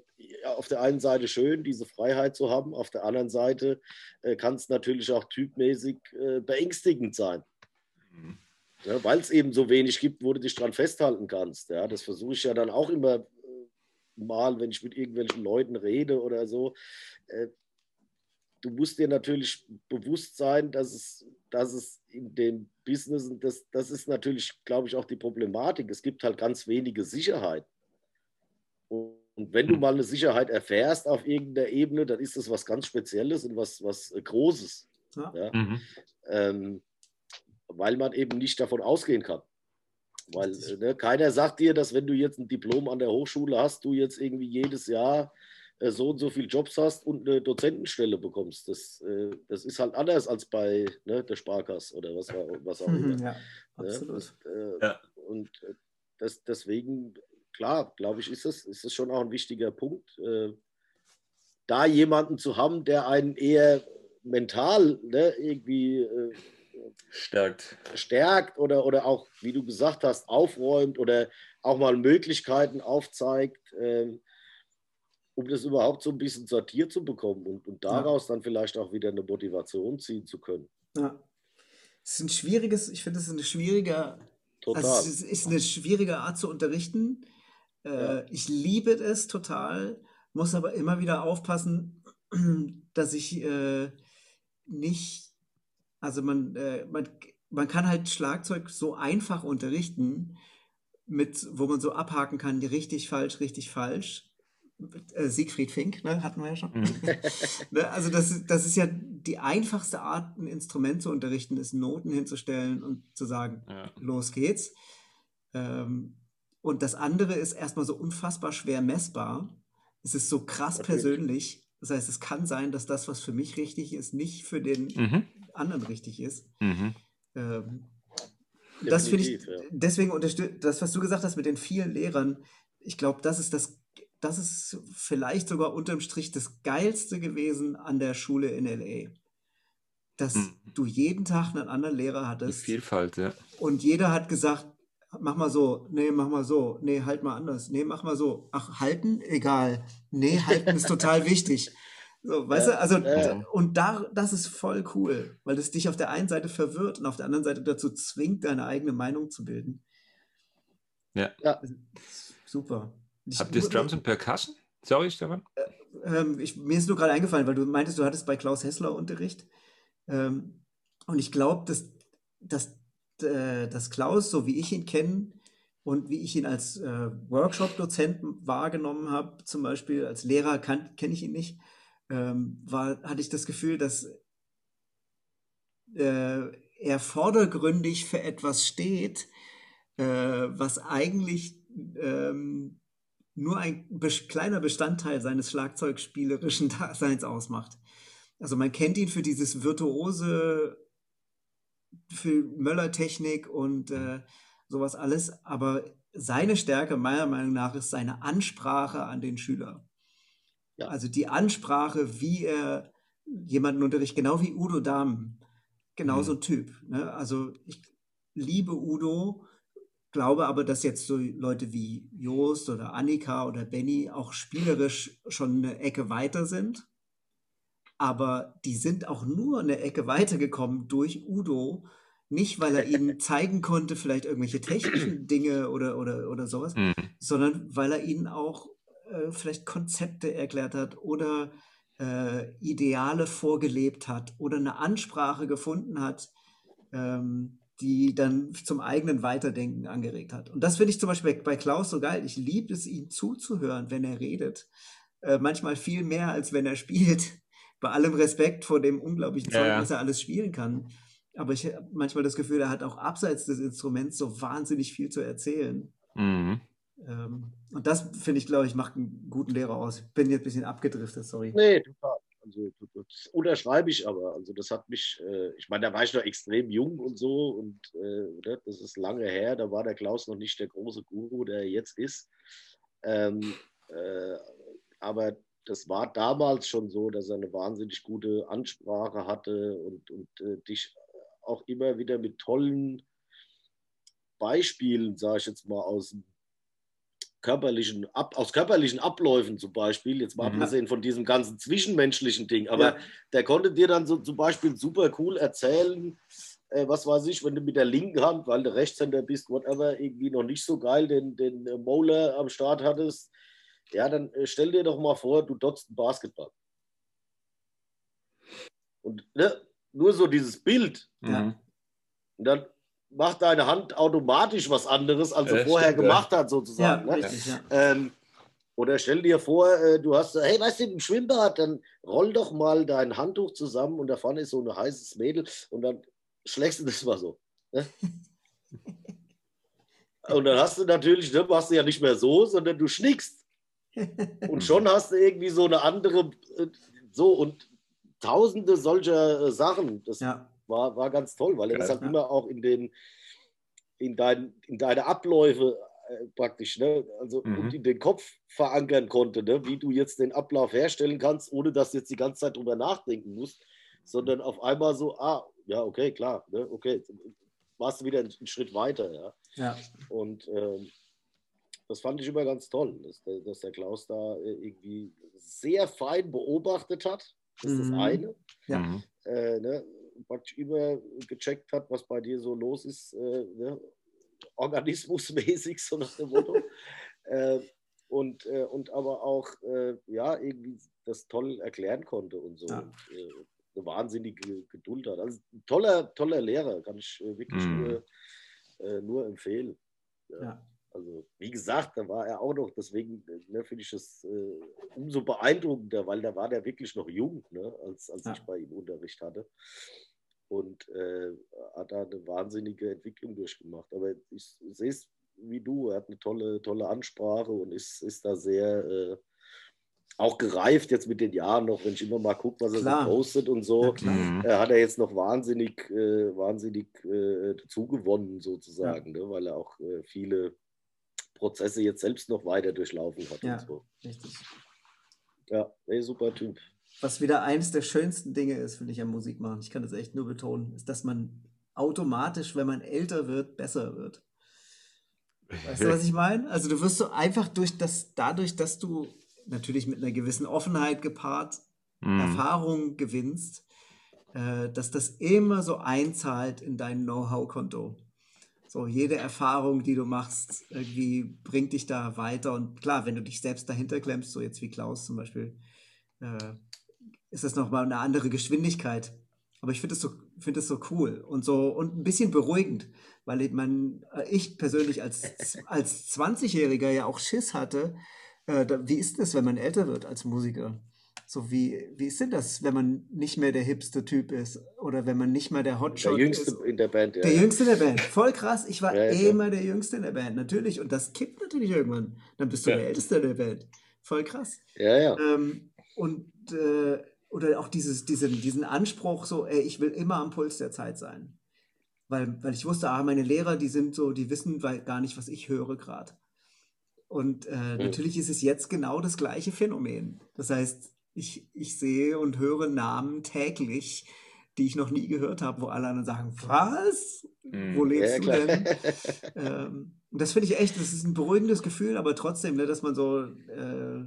auf der einen Seite schön, diese Freiheit zu haben, auf der anderen Seite äh, kann es natürlich auch typmäßig äh, beängstigend sein. Mhm. Ja, Weil es eben so wenig gibt, wo du dich dran festhalten kannst. Ja, das versuche ich ja dann auch immer äh, mal, wenn ich mit irgendwelchen Leuten rede oder so du musst dir natürlich bewusst sein, dass es, dass es in dem Business, und das, das ist natürlich, glaube ich, auch die Problematik, es gibt halt ganz wenige Sicherheit. Und wenn du hm. mal eine Sicherheit erfährst auf irgendeiner Ebene, dann ist das was ganz Spezielles und was, was äh, Großes. Ja. Ja? Mhm. Ähm, weil man eben nicht davon ausgehen kann. Weil ne, keiner sagt dir, dass wenn du jetzt ein Diplom an der Hochschule hast, du jetzt irgendwie jedes Jahr äh, so und so viele Jobs hast und eine Dozentenstelle bekommst. Das, äh, das ist halt anders als bei ne, der Sparkasse oder was, was auch immer. Ja, absolut. Das, äh, ja. Und das, deswegen, klar, glaube ich, ist es, ist es schon auch ein wichtiger Punkt, da jemanden zu haben, der einen eher mental ne, irgendwie stärkt. stärkt oder, oder auch, wie du gesagt hast, aufräumt oder auch mal Möglichkeiten aufzeigt. Ähm, um das überhaupt so ein bisschen sortiert zu bekommen und, und daraus ja. dann vielleicht auch wieder eine Motivation ziehen zu können. Ja. es ist ein schwieriges, ich finde, es ist eine schwierige, Total. also es ist, eine schwierige Art zu unterrichten. Äh, Ja. Ich liebe es total, muss aber immer wieder aufpassen, [CLEARS THROAT] dass ich äh, nicht, also man, äh, man, man kann halt Schlagzeug so einfach unterrichten, mit, wo man so abhaken kann, richtig, falsch, richtig, falsch. Äh, Siegfried Fink, ne, hatten wir ja schon. Mhm. [LAUGHS] Ne, also das, ist- das ist ja die einfachste Art, ein Instrument zu unterrichten, ist Noten hinzustellen und zu sagen, Ja. los geht's. Ähm, und das andere ist erstmal so unfassbar schwer messbar. Es ist so krass Natürlich. persönlich. Das heißt, es kann sein, dass das, was für mich richtig ist, nicht für den Mhm. anderen richtig ist. Mhm. Ähm, das finde ich, ja. deswegen unterstützt, das, was du gesagt hast mit den vielen Lehrern, ich glaube, das ist das, das ist vielleicht sogar unterm Strich das Geilste gewesen an der Schule in LA. Dass Mhm. du jeden Tag einen anderen Lehrer Die hattest Vielfalt, ja. und jeder hat gesagt, mach mal so, nee, mach mal so, nee, halt mal anders, nee, mach mal so. Ach, halten? Egal. Nee, halten ist total [LAUGHS] wichtig. So, weißt Ja, du, also, ja. und da, das ist voll cool, weil es dich auf der einen Seite verwirrt und auf der anderen Seite dazu zwingt, deine eigene Meinung zu bilden. Ja. Ja. Super. Ich, Habt ihr Drums und Percussion? Sorry, Stefan. ähm, ich, mir ist nur gerade eingefallen, weil du meintest, du hattest bei Klaus Hessler Unterricht. Ähm, und ich glaube, dass, dass, äh, dass Klaus, so wie ich ihn kenne und wie ich ihn als äh, Workshop-Dozent wahrgenommen habe, zum Beispiel als Lehrer kenne ich ihn nicht, ähm, war, hatte ich das Gefühl, dass äh, er vordergründig für etwas steht, äh, was eigentlich ähm, nur ein kleiner Bestandteil seines schlagzeugspielerischen [LAUGHS] Daseins ausmacht. Also man kennt ihn für dieses virtuose, für Möller-Technik und äh, sowas alles, aber seine Stärke meiner Meinung nach ist seine Ansprache an den Schüler. Ja. Also die Ansprache, wie er jemanden unterrichtet, genau wie Udo Dahmen. Genau Mhm. so ein Typ. Ne? Also ich liebe Udo, glaube aber, dass jetzt so Leute wie Joost oder Annika oder Benny auch spielerisch schon eine Ecke weiter sind. Aber die sind auch nur eine Ecke weitergekommen durch Udo. Nicht, weil er ihnen [LAUGHS] zeigen konnte, vielleicht irgendwelche technischen [CLEARS THROAT] Dinge oder, oder, oder sowas, Mhm. sondern weil er ihnen auch äh, vielleicht Konzepte erklärt hat oder äh, Ideale vorgelebt hat oder eine Ansprache gefunden hat, ähm, die dann zum eigenen Weiterdenken angeregt hat. Und das finde ich zum Beispiel bei, Klaus so geil. Ich liebe es, ihm zuzuhören, wenn er redet. Äh, manchmal viel mehr, als wenn er spielt. [LAUGHS] Bei allem Respekt vor dem unglaublichen Zeug, ja. was er alles spielen kann. Aber ich habe manchmal das Gefühl, er hat auch abseits des Instruments so wahnsinnig viel zu erzählen. Mhm. Ähm, und das, finde ich, glaube ich, macht einen guten Lehrer aus. Ich bin jetzt ein bisschen abgedriftet, sorry. Nee, total. Also, das unterschreibe ich aber. Also, das hat mich, äh, ich meine, da war ich noch extrem jung und so und äh, ne, das ist lange her. Da war der Klaus noch nicht der große Guru, der er jetzt ist. Ähm, äh, aber das war damals schon so, dass er eine wahnsinnig gute Ansprache hatte und, und äh, dich auch immer wieder mit tollen Beispielen, sage ich jetzt mal, aus dem körperlichen Ab, aus körperlichen Abläufen zum Beispiel, jetzt mal Mhm. abgesehen von diesem ganzen zwischenmenschlichen Ding, aber Ja. der konnte dir dann so zum Beispiel super cool erzählen, äh, was weiß ich, wenn du mit der linken Hand, weil du Rechtshänder bist, whatever, irgendwie noch nicht so geil den, den äh, Molar am Start hattest, ja, dann äh, stell dir doch mal vor, du dotzt einen Basketball. Und ne, nur so dieses Bild, Ja. Mhm. und dann macht deine Hand automatisch was anderes, als sie Ja, vorher stimmt, ja. gemacht hat, Ja, sozusagen. ne? richtig, ja. Ähm, oder stell dir vor, äh, du hast, hey, weißt du, im Schwimmbad, dann roll doch mal dein Handtuch zusammen und da vorne ist so ein heißes Mädel und dann schlägst du das mal so. Ne? [LAUGHS] und dann hast du natürlich, ne, machst du ja nicht mehr so, sondern du schnickst. Und schon [LAUGHS] hast du irgendwie so eine andere, äh, so und tausende solcher äh, Sachen. Das ja. War, war ganz toll, weil er das halt immer auch in den in, dein, in deine Abläufe äh, praktisch, ne? Also Mhm. und in den Kopf verankern konnte, ne? wie du jetzt den Ablauf herstellen kannst, ohne dass du jetzt die ganze Zeit drüber nachdenken musst, sondern auf einmal so, ah, ja, okay, klar, ne? okay, warst du wieder einen Schritt weiter, ja. ja. Und ähm, das fand ich immer ganz toll, dass der, dass der Klaus da äh, irgendwie sehr fein beobachtet hat. Das ist Mhm. das eine Ja. Äh, ne, praktisch immer gecheckt hat, was bei dir so los ist, äh, ne? organismusmäßig, so nach dem Motto. [LAUGHS] äh, und, äh, und aber auch äh, ja, irgendwie das toll erklären konnte und so. Ja. Und, äh, eine wahnsinnige Geduld hat. Also ein toller, toller Lehrer, kann ich äh, wirklich mm. nur, nur empfehlen. Ja. ja. Also, wie gesagt, da war er auch noch, deswegen ne, finde ich es äh, umso beeindruckender, weil da war der wirklich noch jung, ne, als, als ja. ich bei ihm Unterricht hatte. Und äh, hat da eine wahnsinnige Entwicklung durchgemacht. Aber ich sehe es wie du, er hat eine tolle, tolle Ansprache und ist, ist da sehr äh, auch gereift jetzt mit den Jahren noch, wenn ich immer mal gucke, was er Klar. so postet und so, ja, äh, hat er jetzt noch wahnsinnig, äh, wahnsinnig äh, dazugewonnen sozusagen, ja. ne? weil er auch äh, viele Prozesse jetzt selbst noch weiter durchlaufen hat. Ja, so. richtig. Ja, ey, super Typ. Was wieder eines der schönsten Dinge ist, finde ich, am Musikmachen, ich kann das echt nur betonen, ist, dass man automatisch, wenn man älter wird, besser wird. Weißt du, was ich meine? Also du wirst so einfach durch das, dadurch, dass du natürlich mit einer gewissen Offenheit gepaart mm. Erfahrung gewinnst, äh, dass das immer so einzahlt in dein Know-how-Konto. So, jede Erfahrung, die du machst, irgendwie bringt dich da weiter. Und klar, wenn du dich selbst dahinter klemmst, so jetzt wie Klaus zum Beispiel, äh, ist das nochmal eine andere Geschwindigkeit. Aber ich finde es so, find so cool und so und ein bisschen beruhigend, weil man, äh, ich persönlich als, als 20-Jähriger ja auch Schiss hatte. Äh, wie ist das, wenn man älter wird als Musiker? So wie, wie ist denn das, wenn man nicht mehr der hipste Typ ist oder wenn man nicht mehr der Hotshot ist? Der Jüngste ist? in der Band, ja. Der Jüngste in der Band. Voll krass. Ich war ja, ja, immer der Jüngste in der Band, natürlich. Und das kippt natürlich irgendwann. Dann bist du ja. der Älteste in der Band. Voll krass. Ja, ja. Ähm, und äh, oder auch dieses, diesen, diesen Anspruch, so, ey, ich will immer am Puls der Zeit sein. Weil, weil ich wusste, ah, meine Lehrer, die sind so, die wissen gar nicht, was ich höre gerade. Und äh, mhm. natürlich ist es jetzt genau das gleiche Phänomen. Das heißt, ich, ich sehe und höre Namen täglich, die ich noch nie gehört habe, wo alle anderen sagen, was? Wo hm, lebst ja, du denn? [LAUGHS] ähm, und das finde ich echt, das ist ein beruhigendes Gefühl, aber trotzdem, ne, dass man so, äh,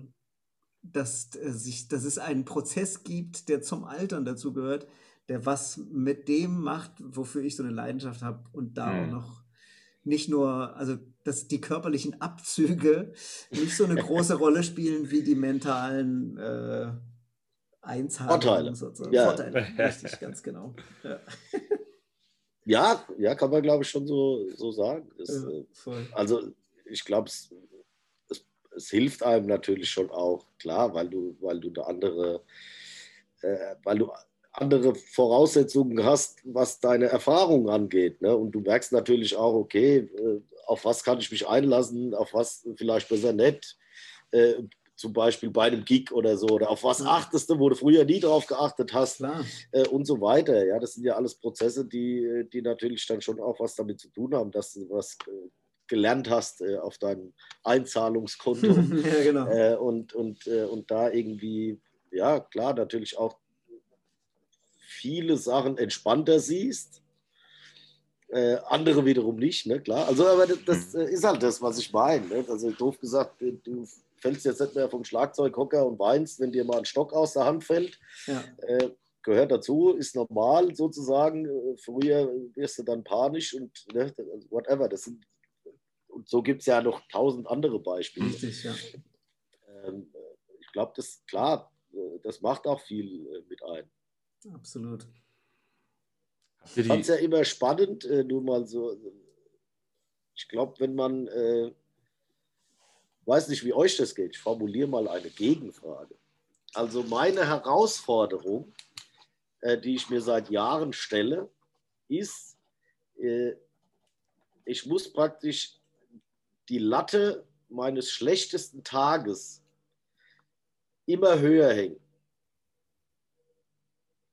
dass, äh, sich, dass es einen Prozess gibt, der zum Altern dazu gehört, der was mit dem macht, wofür ich so eine Leidenschaft habe und da mhm. auch hm. noch nicht nur, also dass die körperlichen Abzüge nicht so eine große [LAUGHS] Rolle spielen wie die mentalen äh, Einzahlungen. Vorteile. Sozusagen. Ja. Vorteile, [LAUGHS] richtig, ganz genau. Ja. ja, ja, kann man glaube ich schon so, so sagen. Das, äh, also ich glaube, es, es, es, hilft einem natürlich schon auch, klar, weil du, weil du eine andere, äh, weil du andere Voraussetzungen hast, was deine Erfahrung angeht. Ne? Und du merkst natürlich auch, okay, äh, auf was kann ich mich einlassen, auf was vielleicht besser nicht. Äh, zum Beispiel bei einem Gig oder so, oder auf was achtest du, wo du früher nie drauf geachtet hast äh, und so weiter. Ja, das sind ja alles Prozesse, die, die natürlich dann schon auch was damit zu tun haben, dass du was äh, gelernt hast äh, auf deinem Einzahlungskonto. [LAUGHS] ja, genau. Äh, und, und, äh, und da irgendwie, ja, klar, natürlich auch viele Sachen entspannter siehst. Äh, andere wiederum nicht, ne? klar. Also, aber das, das mhm. ist halt das, was ich meine. Ne? Also, doof gesagt, du fällst jetzt nicht mehr vom Schlagzeughocker und weinst, wenn dir mal ein Stock aus der Hand fällt. Ja. Äh, gehört dazu, ist normal sozusagen. Äh, früher wirst du dann panisch und ne, whatever. Das sind, und so gibt es ja noch tausend andere Beispiele. Richtig, ja. Ähm, ich glaube, das klar, äh, das macht auch viel äh, mit ein. Absolut. Ich fand es ja immer spannend, äh, nur mal so. Ich glaube, wenn man, äh, weiß nicht, wie euch das geht, ich formuliere mal eine Gegenfrage. Also meine Herausforderung, äh, die ich mir seit Jahren stelle, ist, äh, ich muss praktisch die Latte meines schlechtesten Tages immer höher hängen.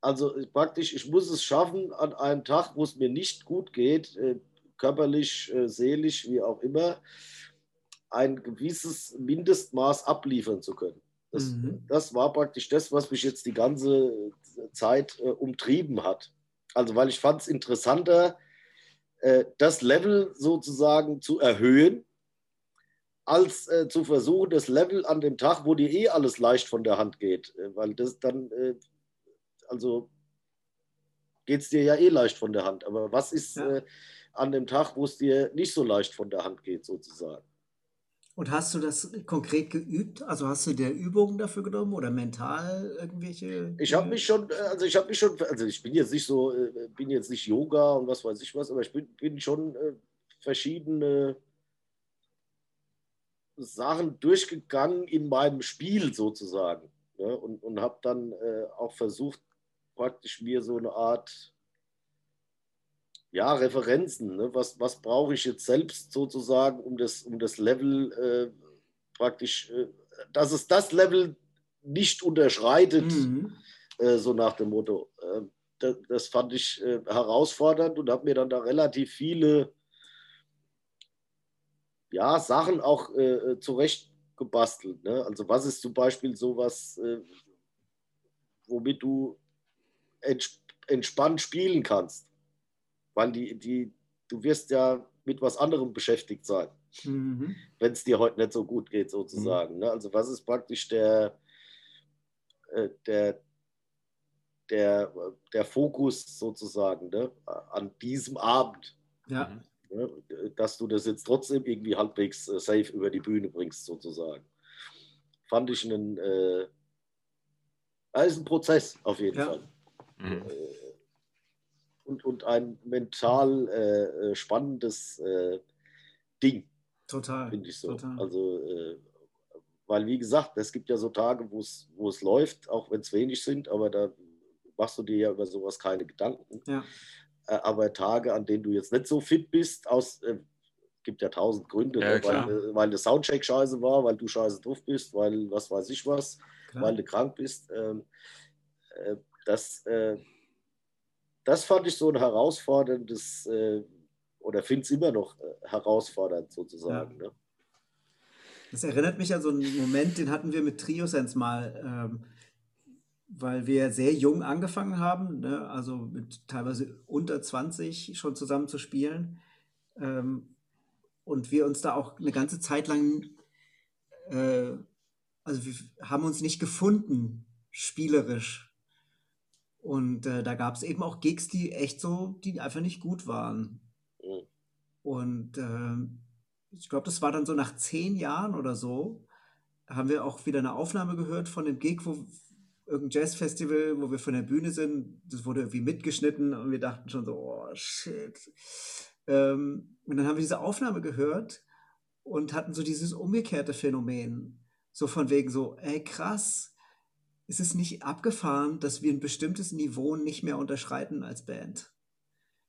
Also praktisch, ich muss es schaffen, an einem Tag, wo es mir nicht gut geht, äh, körperlich, äh, seelisch, wie auch immer, ein gewisses Mindestmaß abliefern zu können. Das, mhm. das, war praktisch das, was mich jetzt die ganze Zeit äh, umtrieben hat. Also weil ich fand es interessanter, äh, das Level sozusagen zu erhöhen, als äh, zu versuchen, das Level an dem Tag, wo dir eh alles leicht von der Hand geht, äh, weil das dann also geht es dir ja eh leicht von der Hand. Aber was ist Ja. äh, an dem Tag, wo es dir nicht so leicht von der Hand geht, sozusagen? Und hast du das konkret geübt? Also hast du dir Übungen dafür genommen oder mental irgendwelche? Ich habe mich schon, äh, also ich habe mich schon, also ich bin jetzt nicht so, äh, bin jetzt nicht Yoga und was weiß ich was, aber ich bin, bin schon äh, verschiedene Sachen durchgegangen in meinem Spiel sozusagen. Ne? Und, und habe dann äh, auch versucht, praktisch mir so eine Art, ja, Referenzen, ne? was, was brauche ich jetzt selbst sozusagen, um das, um das Level äh, praktisch, äh, dass es das Level nicht unterschreitet, Mhm. äh, so nach dem Motto. Äh, das, das fand ich äh, herausfordernd und habe mir dann da relativ viele ja, Sachen auch äh, äh, zurechtgebastelt. Ne? Also was ist zum Beispiel sowas, äh, womit du entspannt spielen kannst? Weil die, die, du wirst ja mit was anderem beschäftigt sein, Mhm. wenn es dir heute nicht so gut geht, sozusagen. Ne? Also was ist praktisch der, äh, der, der, der Fokus sozusagen ne? an diesem Abend? Ja. Mhm. ne, dass du das jetzt trotzdem irgendwie halbwegs äh, safe über die Bühne bringst, sozusagen. Fand ich einen, äh, ist ein Prozess auf jeden Ja. Fall. Mhm. Äh, und, und ein mental äh, äh, spannendes äh, Ding, Total. finde ich so. Total. Also, äh, weil wie gesagt, es gibt ja so Tage, wo es wo es läuft, auch wenn es wenig sind, aber da machst du dir ja über sowas keine Gedanken. Ja. Äh, aber Tage, an denen du jetzt nicht so fit bist, aus äh, gibt ja tausend Gründe, Ja, ne? weil, weil der Soundcheck scheiße war, weil du scheiße drauf bist, weil was weiß ich was, Klar. weil du krank bist. Ähm, äh, das, äh, das fand ich so ein herausforderndes, äh, oder finde es immer noch äh, herausfordernd sozusagen. Ne? Das erinnert mich an so einen Moment, den hatten wir mit Trio-Sense mal, ähm, weil wir sehr jung angefangen haben, ne? also mit teilweise unter 20 schon zusammen zu spielen. Ähm, und wir uns da auch eine ganze Zeit lang, äh, also wir haben uns nicht gefunden, spielerisch. Und äh, da gab es eben auch Gigs, die echt so, die einfach nicht gut waren. Mhm. Und ähm, ich glaube, das war dann so nach zehn Jahren oder so, haben wir auch wieder eine Aufnahme gehört von dem Gig, wo irgendein Jazzfestival, wo wir von der Bühne sind. Das wurde irgendwie mitgeschnitten und wir dachten schon so, oh shit. Ähm, und dann haben wir diese Aufnahme gehört und hatten so dieses umgekehrte Phänomen. So von wegen so, ey krass, ist es nicht abgefahren, dass wir ein bestimmtes Niveau nicht mehr unterschreiten als Band?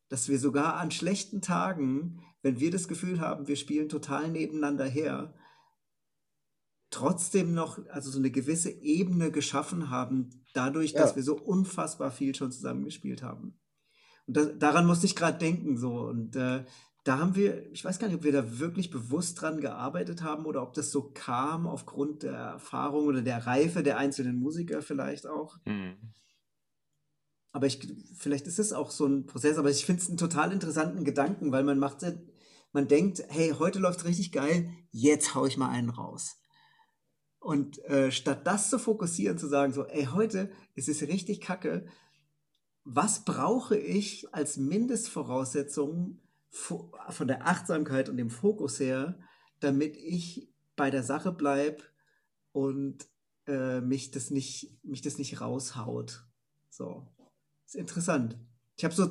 Dass wir sogar an schlechten Tagen, wenn wir das Gefühl haben, wir spielen total nebeneinander her, trotzdem noch also so eine gewisse Ebene geschaffen haben, dadurch, dass Ja. wir so unfassbar viel schon zusammengespielt haben. Und da, daran musste ich gerade denken so. Und äh, da haben wir, ich weiß gar nicht, ob wir da wirklich bewusst dran gearbeitet haben oder ob das so kam aufgrund der Erfahrung oder der Reife der einzelnen Musiker vielleicht auch. Mhm. Aber ich, vielleicht ist es auch so ein Prozess, aber ich finde es einen total interessanten Gedanken, weil man macht, man denkt, hey, heute läuft richtig geil, jetzt hau ich mal einen raus. Und äh, statt das zu fokussieren, zu sagen, so, ey, heute ist es richtig kacke, was brauche ich als Mindestvoraussetzung vo- von der Achtsamkeit und dem Fokus her, damit ich bei der Sache bleibe und äh, mich, das nicht, mich das nicht raushaut. So. Ist interessant. Ich habe so,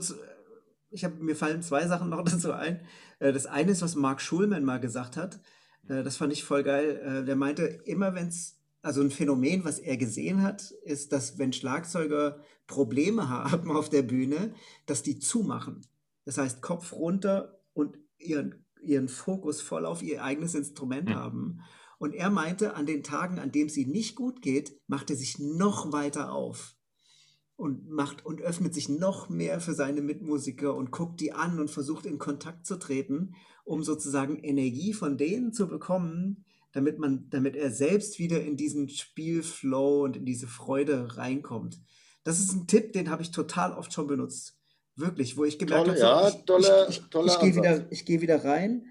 ich habe, mir fallen zwei Sachen noch [LAUGHS] dazu ein. Äh, Das eine ist, was Mark Schulman mal gesagt hat. Äh, Das fand ich voll geil. Äh, Der meinte, immer wenn es, also ein Phänomen, was er gesehen hat, ist, dass wenn Schlagzeuger Probleme [LAUGHS] haben auf der Bühne, dass die zumachen. Das heißt, Kopf runter und ihren, ihren Fokus voll auf ihr eigenes Instrument Mhm. haben. Und er meinte, an den Tagen, an denen es ihm nicht gut geht, macht er sich noch weiter auf und macht und öffnet sich noch mehr für seine Mitmusiker und guckt die an und versucht in Kontakt zu treten, um sozusagen Energie von denen zu bekommen, damit man, damit er selbst wieder in diesen Spielflow und in diese Freude reinkommt. Das ist ein Tipp, den habe ich total oft schon benutzt. Wirklich, wo ich gemerkt habe, ja, so, ich, ich, ich, ich gehe wieder, ich gehe wieder rein.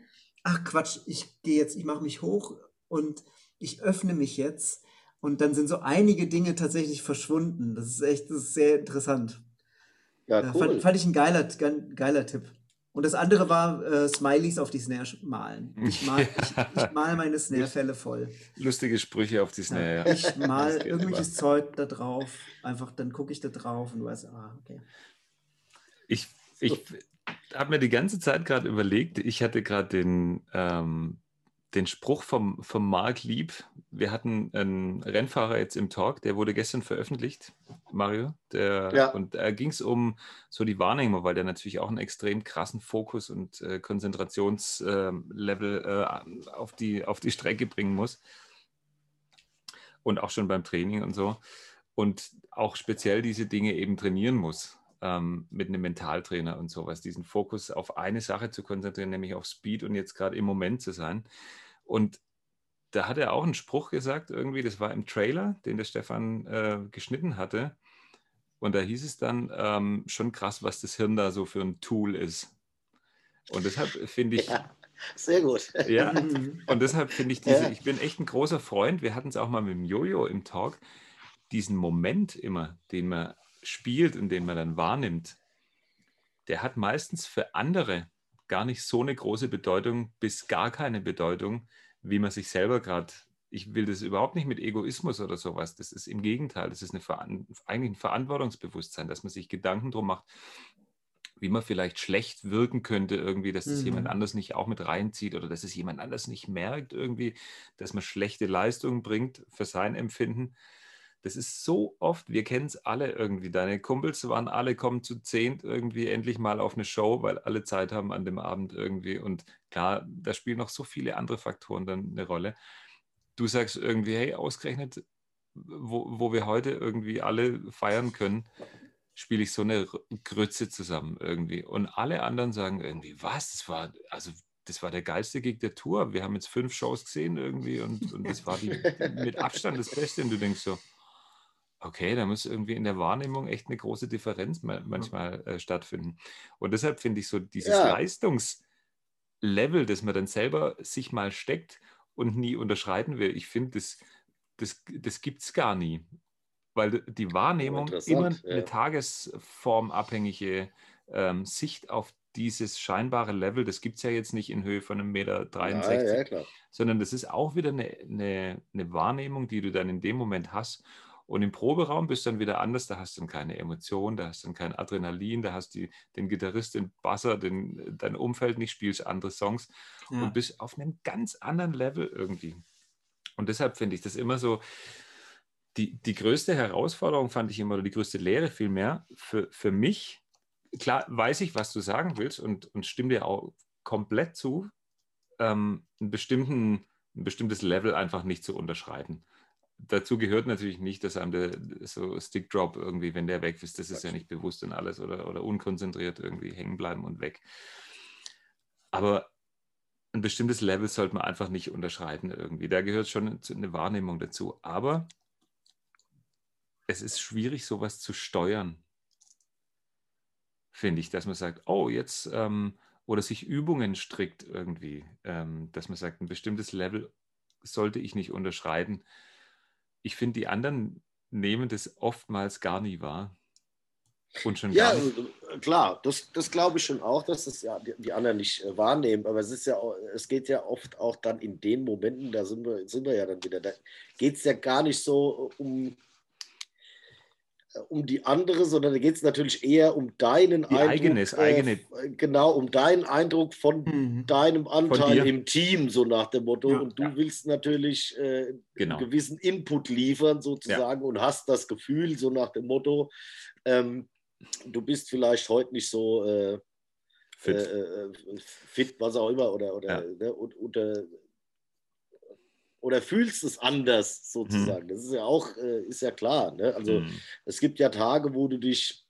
Ach Quatsch, ich gehe jetzt, ich mache mich hoch und ich öffne mich jetzt. Und dann sind so einige Dinge tatsächlich verschwunden. Das ist echt, das ist sehr interessant. Ja, Äh, cool. fand, fand ich ein geiler, geiler Tipp. Und das andere war äh, Smileys auf die Snare malen. Ich mal, [LAUGHS] ich, ich mal meine Snare-Fälle voll. Lustige Sprüche auf die Snare. Ja, Ja. ich mal [LAUGHS] irgendwelches Zeug da drauf. Einfach, dann gucke ich da drauf und du weißt, ah, okay. Ich, ich habe mir die ganze Zeit gerade überlegt, ich hatte gerade den, ähm, den Spruch vom, vom Mark Lieb. Wir hatten einen Rennfahrer jetzt im Talk, der wurde gestern veröffentlicht, Mario. Der, Ja. Und da ging es um so die Wahrnehmung, weil der natürlich auch einen extrem krassen Fokus und äh, Konzentrationslevel äh, auf, die, auf die Strecke bringen muss. Und auch schon beim Training und so. Und auch speziell diese Dinge eben trainieren muss ähm, mit einem Mentaltrainer und sowas, diesen Fokus auf eine Sache zu konzentrieren, nämlich auf Speed und jetzt gerade im Moment zu sein. Und da hat er auch einen Spruch gesagt, irgendwie, das war im Trailer, den der Stefan äh, geschnitten hatte. Und da hieß es dann ähm, schon krass, was das Hirn da so für ein Tool ist. Und deshalb finde ich, [LAUGHS] Ja, sehr gut. ja, [LAUGHS] Mhm. und deshalb finde ich diese, Ja. ich bin echt ein großer Freund, wir hatten es auch mal mit dem Jojo im Talk, diesen Moment immer, den man spielt und den man dann wahrnimmt, der hat meistens für andere gar nicht so eine große Bedeutung, bis gar keine Bedeutung, wie man sich selber gerade, ich will das überhaupt nicht mit Egoismus oder sowas, das ist im Gegenteil, das ist eine, Veran- eigentlich ein Verantwortungsbewusstsein, dass man sich Gedanken drum macht, wie man vielleicht schlecht wirken könnte, irgendwie, dass das Mhm. jemand anders nicht auch mit reinzieht oder dass es jemand anders nicht merkt, irgendwie, dass man schlechte Leistungen bringt für sein Empfinden. Das ist so oft, wir kennen es alle irgendwie. Deine Kumpels waren alle, kommen zu zehnt irgendwie endlich mal auf eine Show, weil alle Zeit haben an dem Abend irgendwie. Und klar, da spielen noch so viele andere Faktoren dann eine Rolle. Du sagst irgendwie, hey, ausgerechnet, wo, wo wir heute irgendwie alle feiern können, spiele ich so eine Grütze zusammen irgendwie. Und alle anderen sagen irgendwie, was? Das war, also das war der geilste Gig der Tour. Wir haben jetzt fünf Shows gesehen irgendwie und, und das war die, [LAUGHS] mit Abstand das Beste. Und du denkst so, okay, da muss irgendwie in der Wahrnehmung echt eine große Differenz ma- manchmal äh, stattfinden. Und deshalb finde ich so dieses Ja. Leistungslevel, das man dann selber sich mal steckt und nie unterschreiten will, ich finde, das, das, das gibt es gar nie. Weil die Wahrnehmung immer interessant, eine ja. tagesformabhängige ähm, Sicht auf dieses scheinbare Level, das gibt es ja jetzt nicht in Höhe von einem Meter Ja, 63 ja, klar. sondern das ist auch wieder eine, eine, eine Wahrnehmung, die du dann in dem Moment hast. Und im Proberaum bist du dann wieder anders, da hast du dann keine Emotion, da hast du dann kein Adrenalin, da hast du den Gitarrist, den Basser, den, dein Umfeld nicht, spielst andere Songs Ja. und bist auf einem ganz anderen Level irgendwie. Und deshalb finde ich das immer so, die, die größte Herausforderung fand ich immer, oder die größte Lehre vielmehr, für, für mich, klar weiß ich, was du sagen willst und, und stimme dir auch komplett zu, ähm, einen bestimmten, ein bestimmtes Level einfach nicht zu unterschreiten. Dazu gehört natürlich nicht, dass einem der so Stick Drop irgendwie, wenn der weg ist, das ist ja nicht bewusst und alles oder, oder unkonzentriert irgendwie hängen bleiben und weg. Aber ein bestimmtes Level sollte man einfach nicht unterschreiten irgendwie. Da gehört schon eine Wahrnehmung dazu. Aber es ist schwierig, sowas zu steuern, finde ich, dass man sagt, oh, jetzt, ähm, oder sich Übungen strickt irgendwie, ähm, dass man sagt, ein bestimmtes Level sollte ich nicht unterschreiten. Ich finde, die anderen nehmen das oftmals gar nie wahr. Und schon Ja, gar nicht. äh, klar, das, das glaube ich schon auch, dass das ja die, die anderen nicht äh, wahrnehmen. Aber es ist ja auch, es geht ja oft auch dann in den Momenten, da sind wir, sind wir ja dann wieder, da geht es ja gar nicht so um, äh, um die andere, sondern da geht es natürlich eher um deinen Die eigenes, eigene- äh, genau, um deinen Eindruck von Mhm. deinem Anteil dir. im Team, so nach dem Motto. Ja. und du Ja. willst natürlich äh, Genau. einen gewissen Input liefern, sozusagen, und hast das Gefühl, so nach dem Motto, ähm, du bist vielleicht heute nicht so äh, Fit. Äh, äh, fit, was auch immer, oder, oder, Ja. ne, und, unter, oder fühlst es anders sozusagen. Das ist ja auch, äh, ist ja klar. Ne? Also Mhm. es gibt ja Tage, wo du dich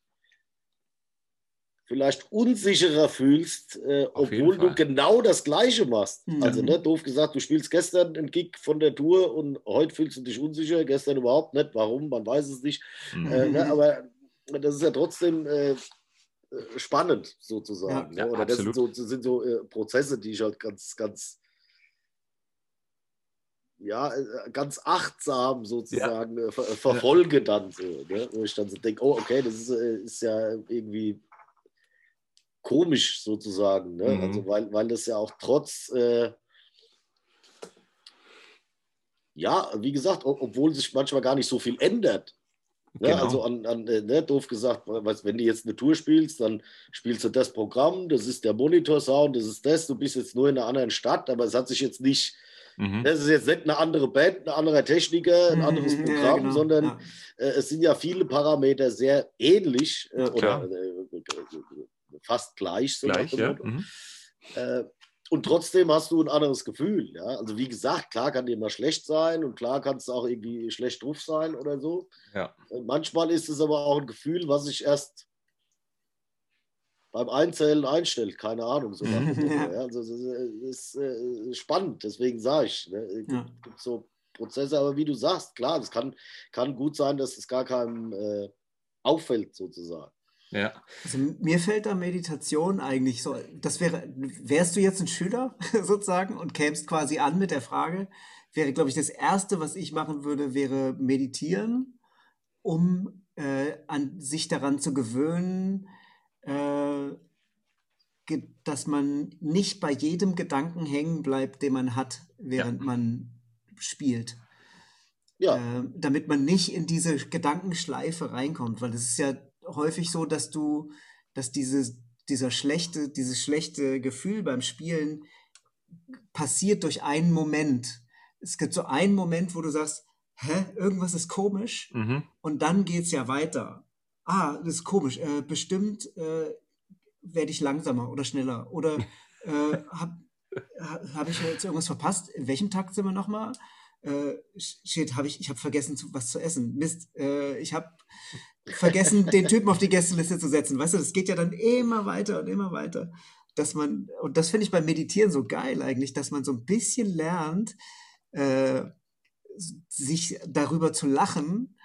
vielleicht unsicherer fühlst, äh, obwohl du genau das Gleiche machst. Mhm. Also, ne, doof gesagt, du spielst gestern einen Gig von der Tour und heute fühlst du dich unsicher, gestern überhaupt nicht. Warum? Man weiß es nicht. Mhm. Äh, ne, aber das ist ja trotzdem äh, äh, spannend sozusagen. Ja, ne? ja, Oder das sind so, absolut. das sind so äh, Prozesse, die ich halt ganz, ganz ja, äh, ganz achtsam sozusagen ja. ver verfolge dann so. Ne? Wo ich dann so denke, oh, okay, das ist, ist ja irgendwie komisch sozusagen. Ne? Mhm. Also weil, weil das ja auch trotz, äh, ja, wie gesagt, obwohl sich manchmal gar nicht so viel ändert. Ne? Genau. Also an, an ne, doof gesagt, wenn du jetzt eine Tour spielst, dann spielst du das Programm, das ist der Monitor-Sound, das ist das, du bist jetzt nur in einer anderen Stadt, aber es hat sich jetzt nicht, mhm. das ist jetzt nicht eine andere Band, ein anderer Techniker, ein anderes Programm, ja, genau. sondern ja. äh, es sind ja viele Parameter sehr ähnlich äh, oder äh, fast gleich. So gleich, ja. Mhm. Äh, und trotzdem hast du ein anderes Gefühl. Ja? Also wie gesagt, klar kann dir mal schlecht sein und klar kann es auch irgendwie schlecht drauf sein oder so. Ja. Äh, manchmal ist es aber auch ein Gefühl, was sich erst beim Einzählen einstellt. Keine Ahnung. So [LAUGHS] ja. Ja? Also das ist, äh, spannend, deswegen sage ich. Ne? Es ja. gibt so Prozesse, aber wie du sagst, klar, es kann, kann gut sein, dass es gar keinem äh, auffällt sozusagen. Ja. Also mir fällt da Meditation eigentlich so, das wäre, wärst du jetzt ein Schüler [LAUGHS] sozusagen und kämst quasi an mit der Frage, wäre, glaube ich, das Erste, was ich machen würde, wäre meditieren, um äh, an sich daran zu gewöhnen, äh, dass man nicht bei jedem Gedanken hängen bleibt, den man hat, während ja. man spielt. Ja. Äh, damit man nicht in diese Gedankenschleife reinkommt, weil das ist ja häufig so, dass du, dass dieses, dieser schlechte, dieses schlechte Gefühl beim Spielen passiert durch einen Moment. Es gibt so einen Moment, wo du sagst, hä, irgendwas ist komisch mhm. und dann geht es ja weiter. Ah, das ist komisch. Äh, bestimmt äh, werde ich langsamer oder schneller. Oder [LAUGHS] äh, habe hab ich jetzt irgendwas verpasst? In welchem Takt sind wir nochmal? Äh, shit, habe ich, ich habe vergessen, was zu essen. Mist, äh, ich habe vergessen, den [LAUGHS] Typen auf die Gästeliste zu setzen. Weißt du, das geht ja dann immer weiter und immer weiter. Dass man, und das finde ich beim Meditieren so geil eigentlich, dass man so ein bisschen lernt, äh, sich darüber zu lachen,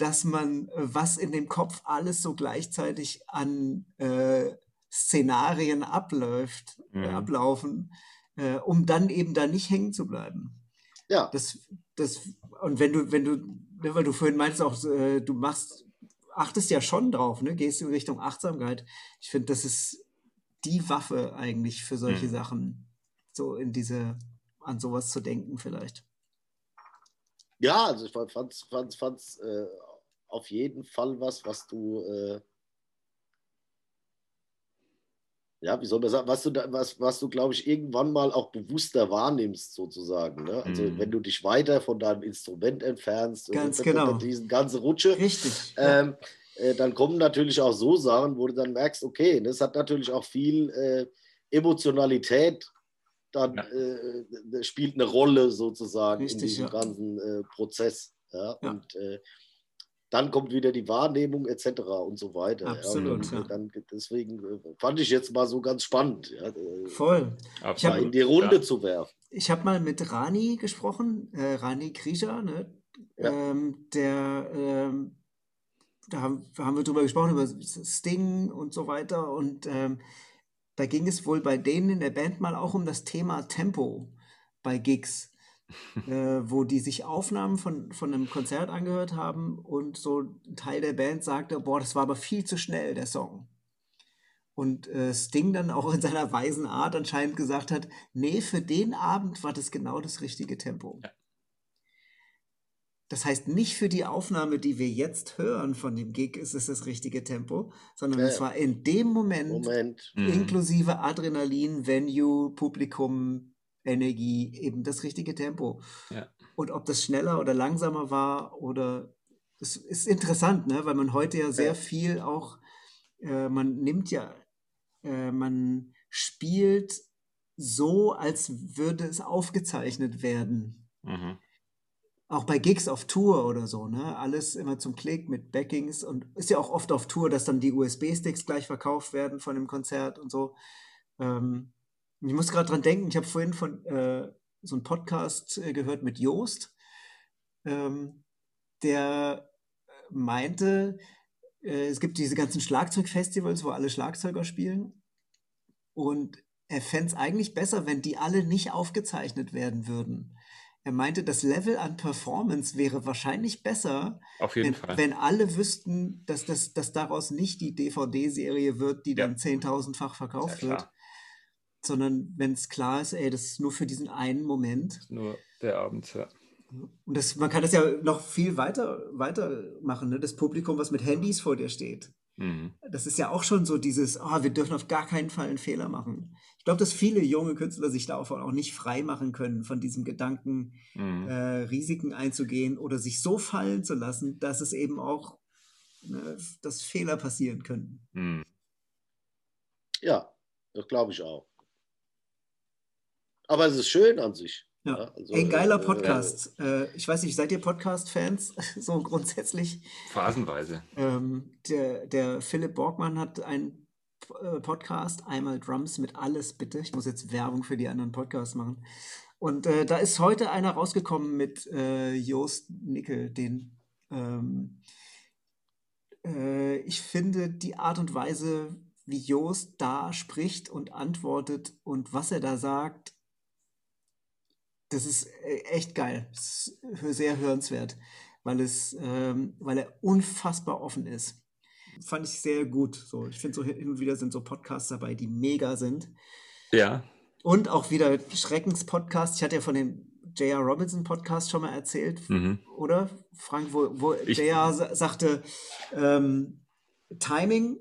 dass man, äh, was in dem Kopf alles so gleichzeitig an äh, Szenarien abläuft, äh, mhm. ablaufen, äh, um dann eben da nicht hängen zu bleiben. Ja. Das, das, und wenn du, wenn du, ne, weil du vorhin meinst auch, äh, du machst achtest ja schon drauf, ne? Gehst du in Richtung Achtsamkeit. Ich finde, das ist die Waffe eigentlich für solche mhm. Sachen, so in diese, an sowas zu denken vielleicht. Ja, also ich fand es fand, äh, auf jeden Fall was, was du äh, ja, wie soll man sagen, was du, da, was, was du glaube ich, irgendwann mal auch bewusster wahrnimmst, sozusagen. Ne? Also, mm. wenn du dich weiter von deinem Instrument entfernst, Ganz [LAUGHS] und, genau. diesen ganze Rutsche, Richtig. Ähm, äh, dann kommen natürlich auch so Sachen, wo du dann merkst, okay, das hat natürlich auch viel äh, Emotionalität, dann ja. äh, spielt eine Rolle sozusagen Richtig, in diesem ja. ganzen äh, Prozess. Ja? ja. Und äh, dann kommt wieder die Wahrnehmung etc. und so weiter. Absolut. Ja, dann, deswegen äh, fand ich jetzt mal so ganz spannend. Ja, äh, Voll. Ich hab, in die Runde ja. zu werfen. Ich habe mal mit Rani gesprochen, äh, Rani Krischer, ne? Ähm, der, ähm, da haben, haben, wir drüber gesprochen, über Sting und so weiter. Und ähm, da ging es wohl bei denen in der Band mal auch um das Thema Tempo bei Gigs äh, wo die sich Aufnahmen von, von einem Konzert angehört haben und so ein Teil der Band sagte, boah, das war aber viel zu schnell, der Song. Und äh, Sting dann auch in seiner weisen Art anscheinend gesagt hat, nee, für den Abend war das genau das richtige Tempo. Ja. Das heißt, nicht für die Aufnahme, die wir jetzt hören von dem Gig, ist es das richtige Tempo, sondern ja. es war in dem Moment, Moment. Mhm. inklusive Adrenalin, Venue, Publikum, Energie, eben das richtige Tempo. Ja. Und ob das schneller oder langsamer war oder es ist interessant, ne? weil man heute ja sehr ja. viel auch, äh, man nimmt ja, äh, man spielt so, als würde es aufgezeichnet werden. Mhm. Auch bei Gigs auf Tour oder so, ne? Alles immer zum Klick mit Backings und ist ja auch oft auf Tour, dass dann die USB-Sticks gleich verkauft werden von dem Konzert und so. Ähm, ich muss gerade dran denken, ich habe vorhin von äh, so einem Podcast äh, gehört mit Joost, ähm, der meinte, äh, es gibt diese ganzen Schlagzeugfestivals, wo alle Schlagzeuger spielen. Und er fände es eigentlich besser, wenn die alle nicht aufgezeichnet werden würden. er meinte, das Level an Performance wäre wahrscheinlich besser, wenn, wenn alle wüssten, dass, das, dass daraus nicht die DVD-Serie wird, die Ja. dann 10.000-fach verkauft Ja, wird. Sondern wenn es klar ist, ey, das ist nur für diesen einen Moment. Nur der Abend, ja. Und das, man kann das ja noch viel weiter, weiter machen, ne? das Publikum, was mit Handys vor dir steht. Mhm. Das ist ja auch schon so dieses, ah, wir dürfen auf gar keinen Fall einen Fehler machen. Ich glaube, dass viele junge Künstler sich davon auch nicht frei machen können, von diesem Gedanken, Mhm. äh, Risiken einzugehen oder sich so fallen zu lassen, dass es eben auch, ne, dass Fehler passieren können. Mhm. Ja, das glaube ich auch. Aber es ist schön an sich. Ja, also, ein geiler äh, Podcast. Äh, ich weiß nicht, seid ihr Podcast-Fans? [LAUGHS] so grundsätzlich. Phasenweise. Ähm, der, der Philipp Borgmann hat einen äh, Podcast, einmal Drums mit alles bitte. Ich muss jetzt Werbung für die anderen Podcasts machen. Und äh, da ist heute einer rausgekommen mit äh, Joost Nickel, den ähm, äh, ich finde die Art und Weise, wie Joost da spricht und antwortet und was er da sagt, das ist äh, echt geil. Ist sehr hörenswert, weil es, ähm, weil er unfassbar offen ist. Fand ich sehr gut. So, ich finde so hin und wieder sind so Podcasts dabei, die mega sind. Ja. Und auch wieder Schreckenspodcast. Ich hatte ja von dem J.R. Robinson Podcast schon mal erzählt, Mhm. oder? Frank, wo, wo J.R. sa- sagte, ähm, Timing,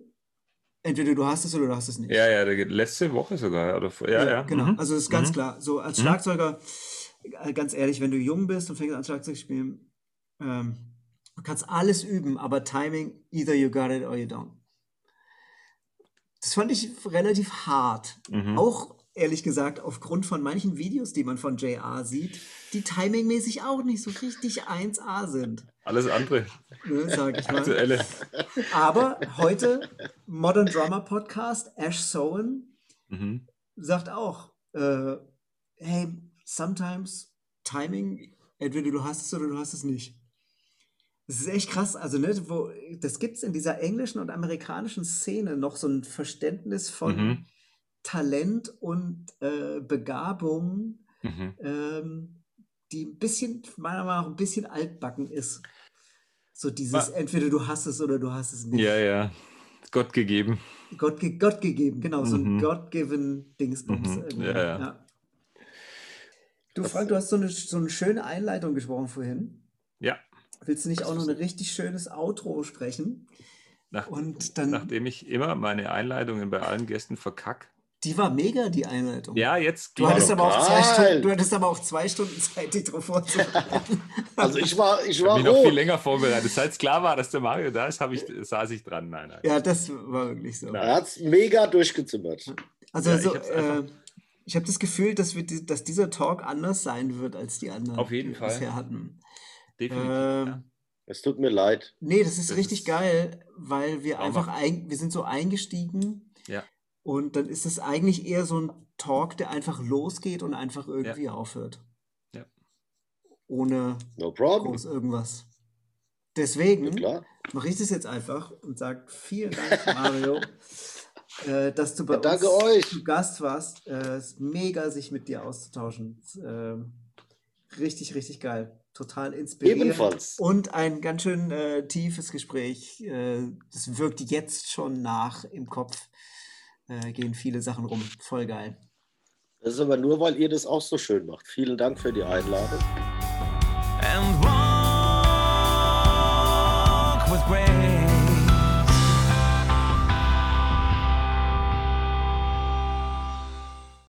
entweder du hast es oder du hast es nicht. Ja, ja, letzte Woche sogar. Oder, vor- ja, ja. Genau, Mhm. also ist ganz Mhm. klar. So als Mhm. Schlagzeuger, ganz ehrlich, wenn du jung bist und fängst an Schlagzeug zu spielen, ähm, du kannst alles üben, aber Timing, either you got it or you don't. Das fand ich relativ hart. Mhm. Auch ehrlich gesagt, aufgrund von manchen Videos, die man von JR sieht, die timingmäßig auch nicht so richtig 1A sind, Alles andere. ne, sag ich mal. Aktuelle. Aber heute Modern Drummer Podcast, Ash Sowen, Mhm. sagt auch, äh, hey, sometimes Timing, entweder du hast es oder du hast es nicht. Das ist echt krass. Also, ne, wo, das gibt es in dieser englischen und amerikanischen Szene noch so ein Verständnis von Mhm. Talent und äh, Begabung, Mhm. ähm, die ein bisschen, meiner Meinung nach, ein bisschen altbacken ist. So dieses, Ma- entweder du hast es oder du hast es nicht. Ja, ja. Gott gegeben. Gott, ge Gott gegeben, genau, so ein Mhm. God-given Dingsbums. Mhm, irgendwie, ja, ja. Du, Frank, du hast so eine, so eine schöne Einleitung gesprochen vorhin. Ja. Willst du nicht auch noch ein richtig schönes Outro sprechen? Nach, Und dann, nachdem ich immer meine Einleitungen bei allen Gästen verkack. die war mega, die Einleitung. Ja, jetzt Du hattest, es. aber auch zwei. Stunden, du hattest aber auch zwei Stunden Zeit, die drauf vorzubereiten. [LAUGHS] Also ich war, ich Ich war habe mich noch viel länger vorbereitet. Seit es klar war, dass der Mario da ist, habe ich, saß ich dran. Nein, nein. ja, das war wirklich so. Er hat es mega durchgezimmert. Also, Ja, ich so, hab's äh, einfach- ich habe das Gefühl, dass, wir die, dass dieser Talk anders sein wird als die anderen, Auf jeden die wir Fall. bisher hatten. Definitiv. Ähm, ja. Es tut mir leid. Nee, das ist Das richtig ist geil, weil wir einfach ein, wir sind so eingestiegen Ja. und dann ist es eigentlich eher so ein Talk, der einfach losgeht und einfach irgendwie aufhört. Ja. Ohne No problem. groß irgendwas. Ja, Deswegen mache ich das jetzt einfach und sage vielen Dank, Mario, [LAUGHS] äh, dass du bei Ja, danke uns euch. zu Gast warst. Äh, es ist mega, sich mit dir auszutauschen. Ähm, richtig, richtig geil. Total inspirierend. Ebenfalls. Und ein ganz schön äh, tiefes Gespräch. Äh, das wirkt jetzt schon nach im Kopf. Äh, gehen viele Sachen rum. Voll geil. Das ist aber nur, weil ihr das auch so schön macht. Vielen Dank für die Einladung. And one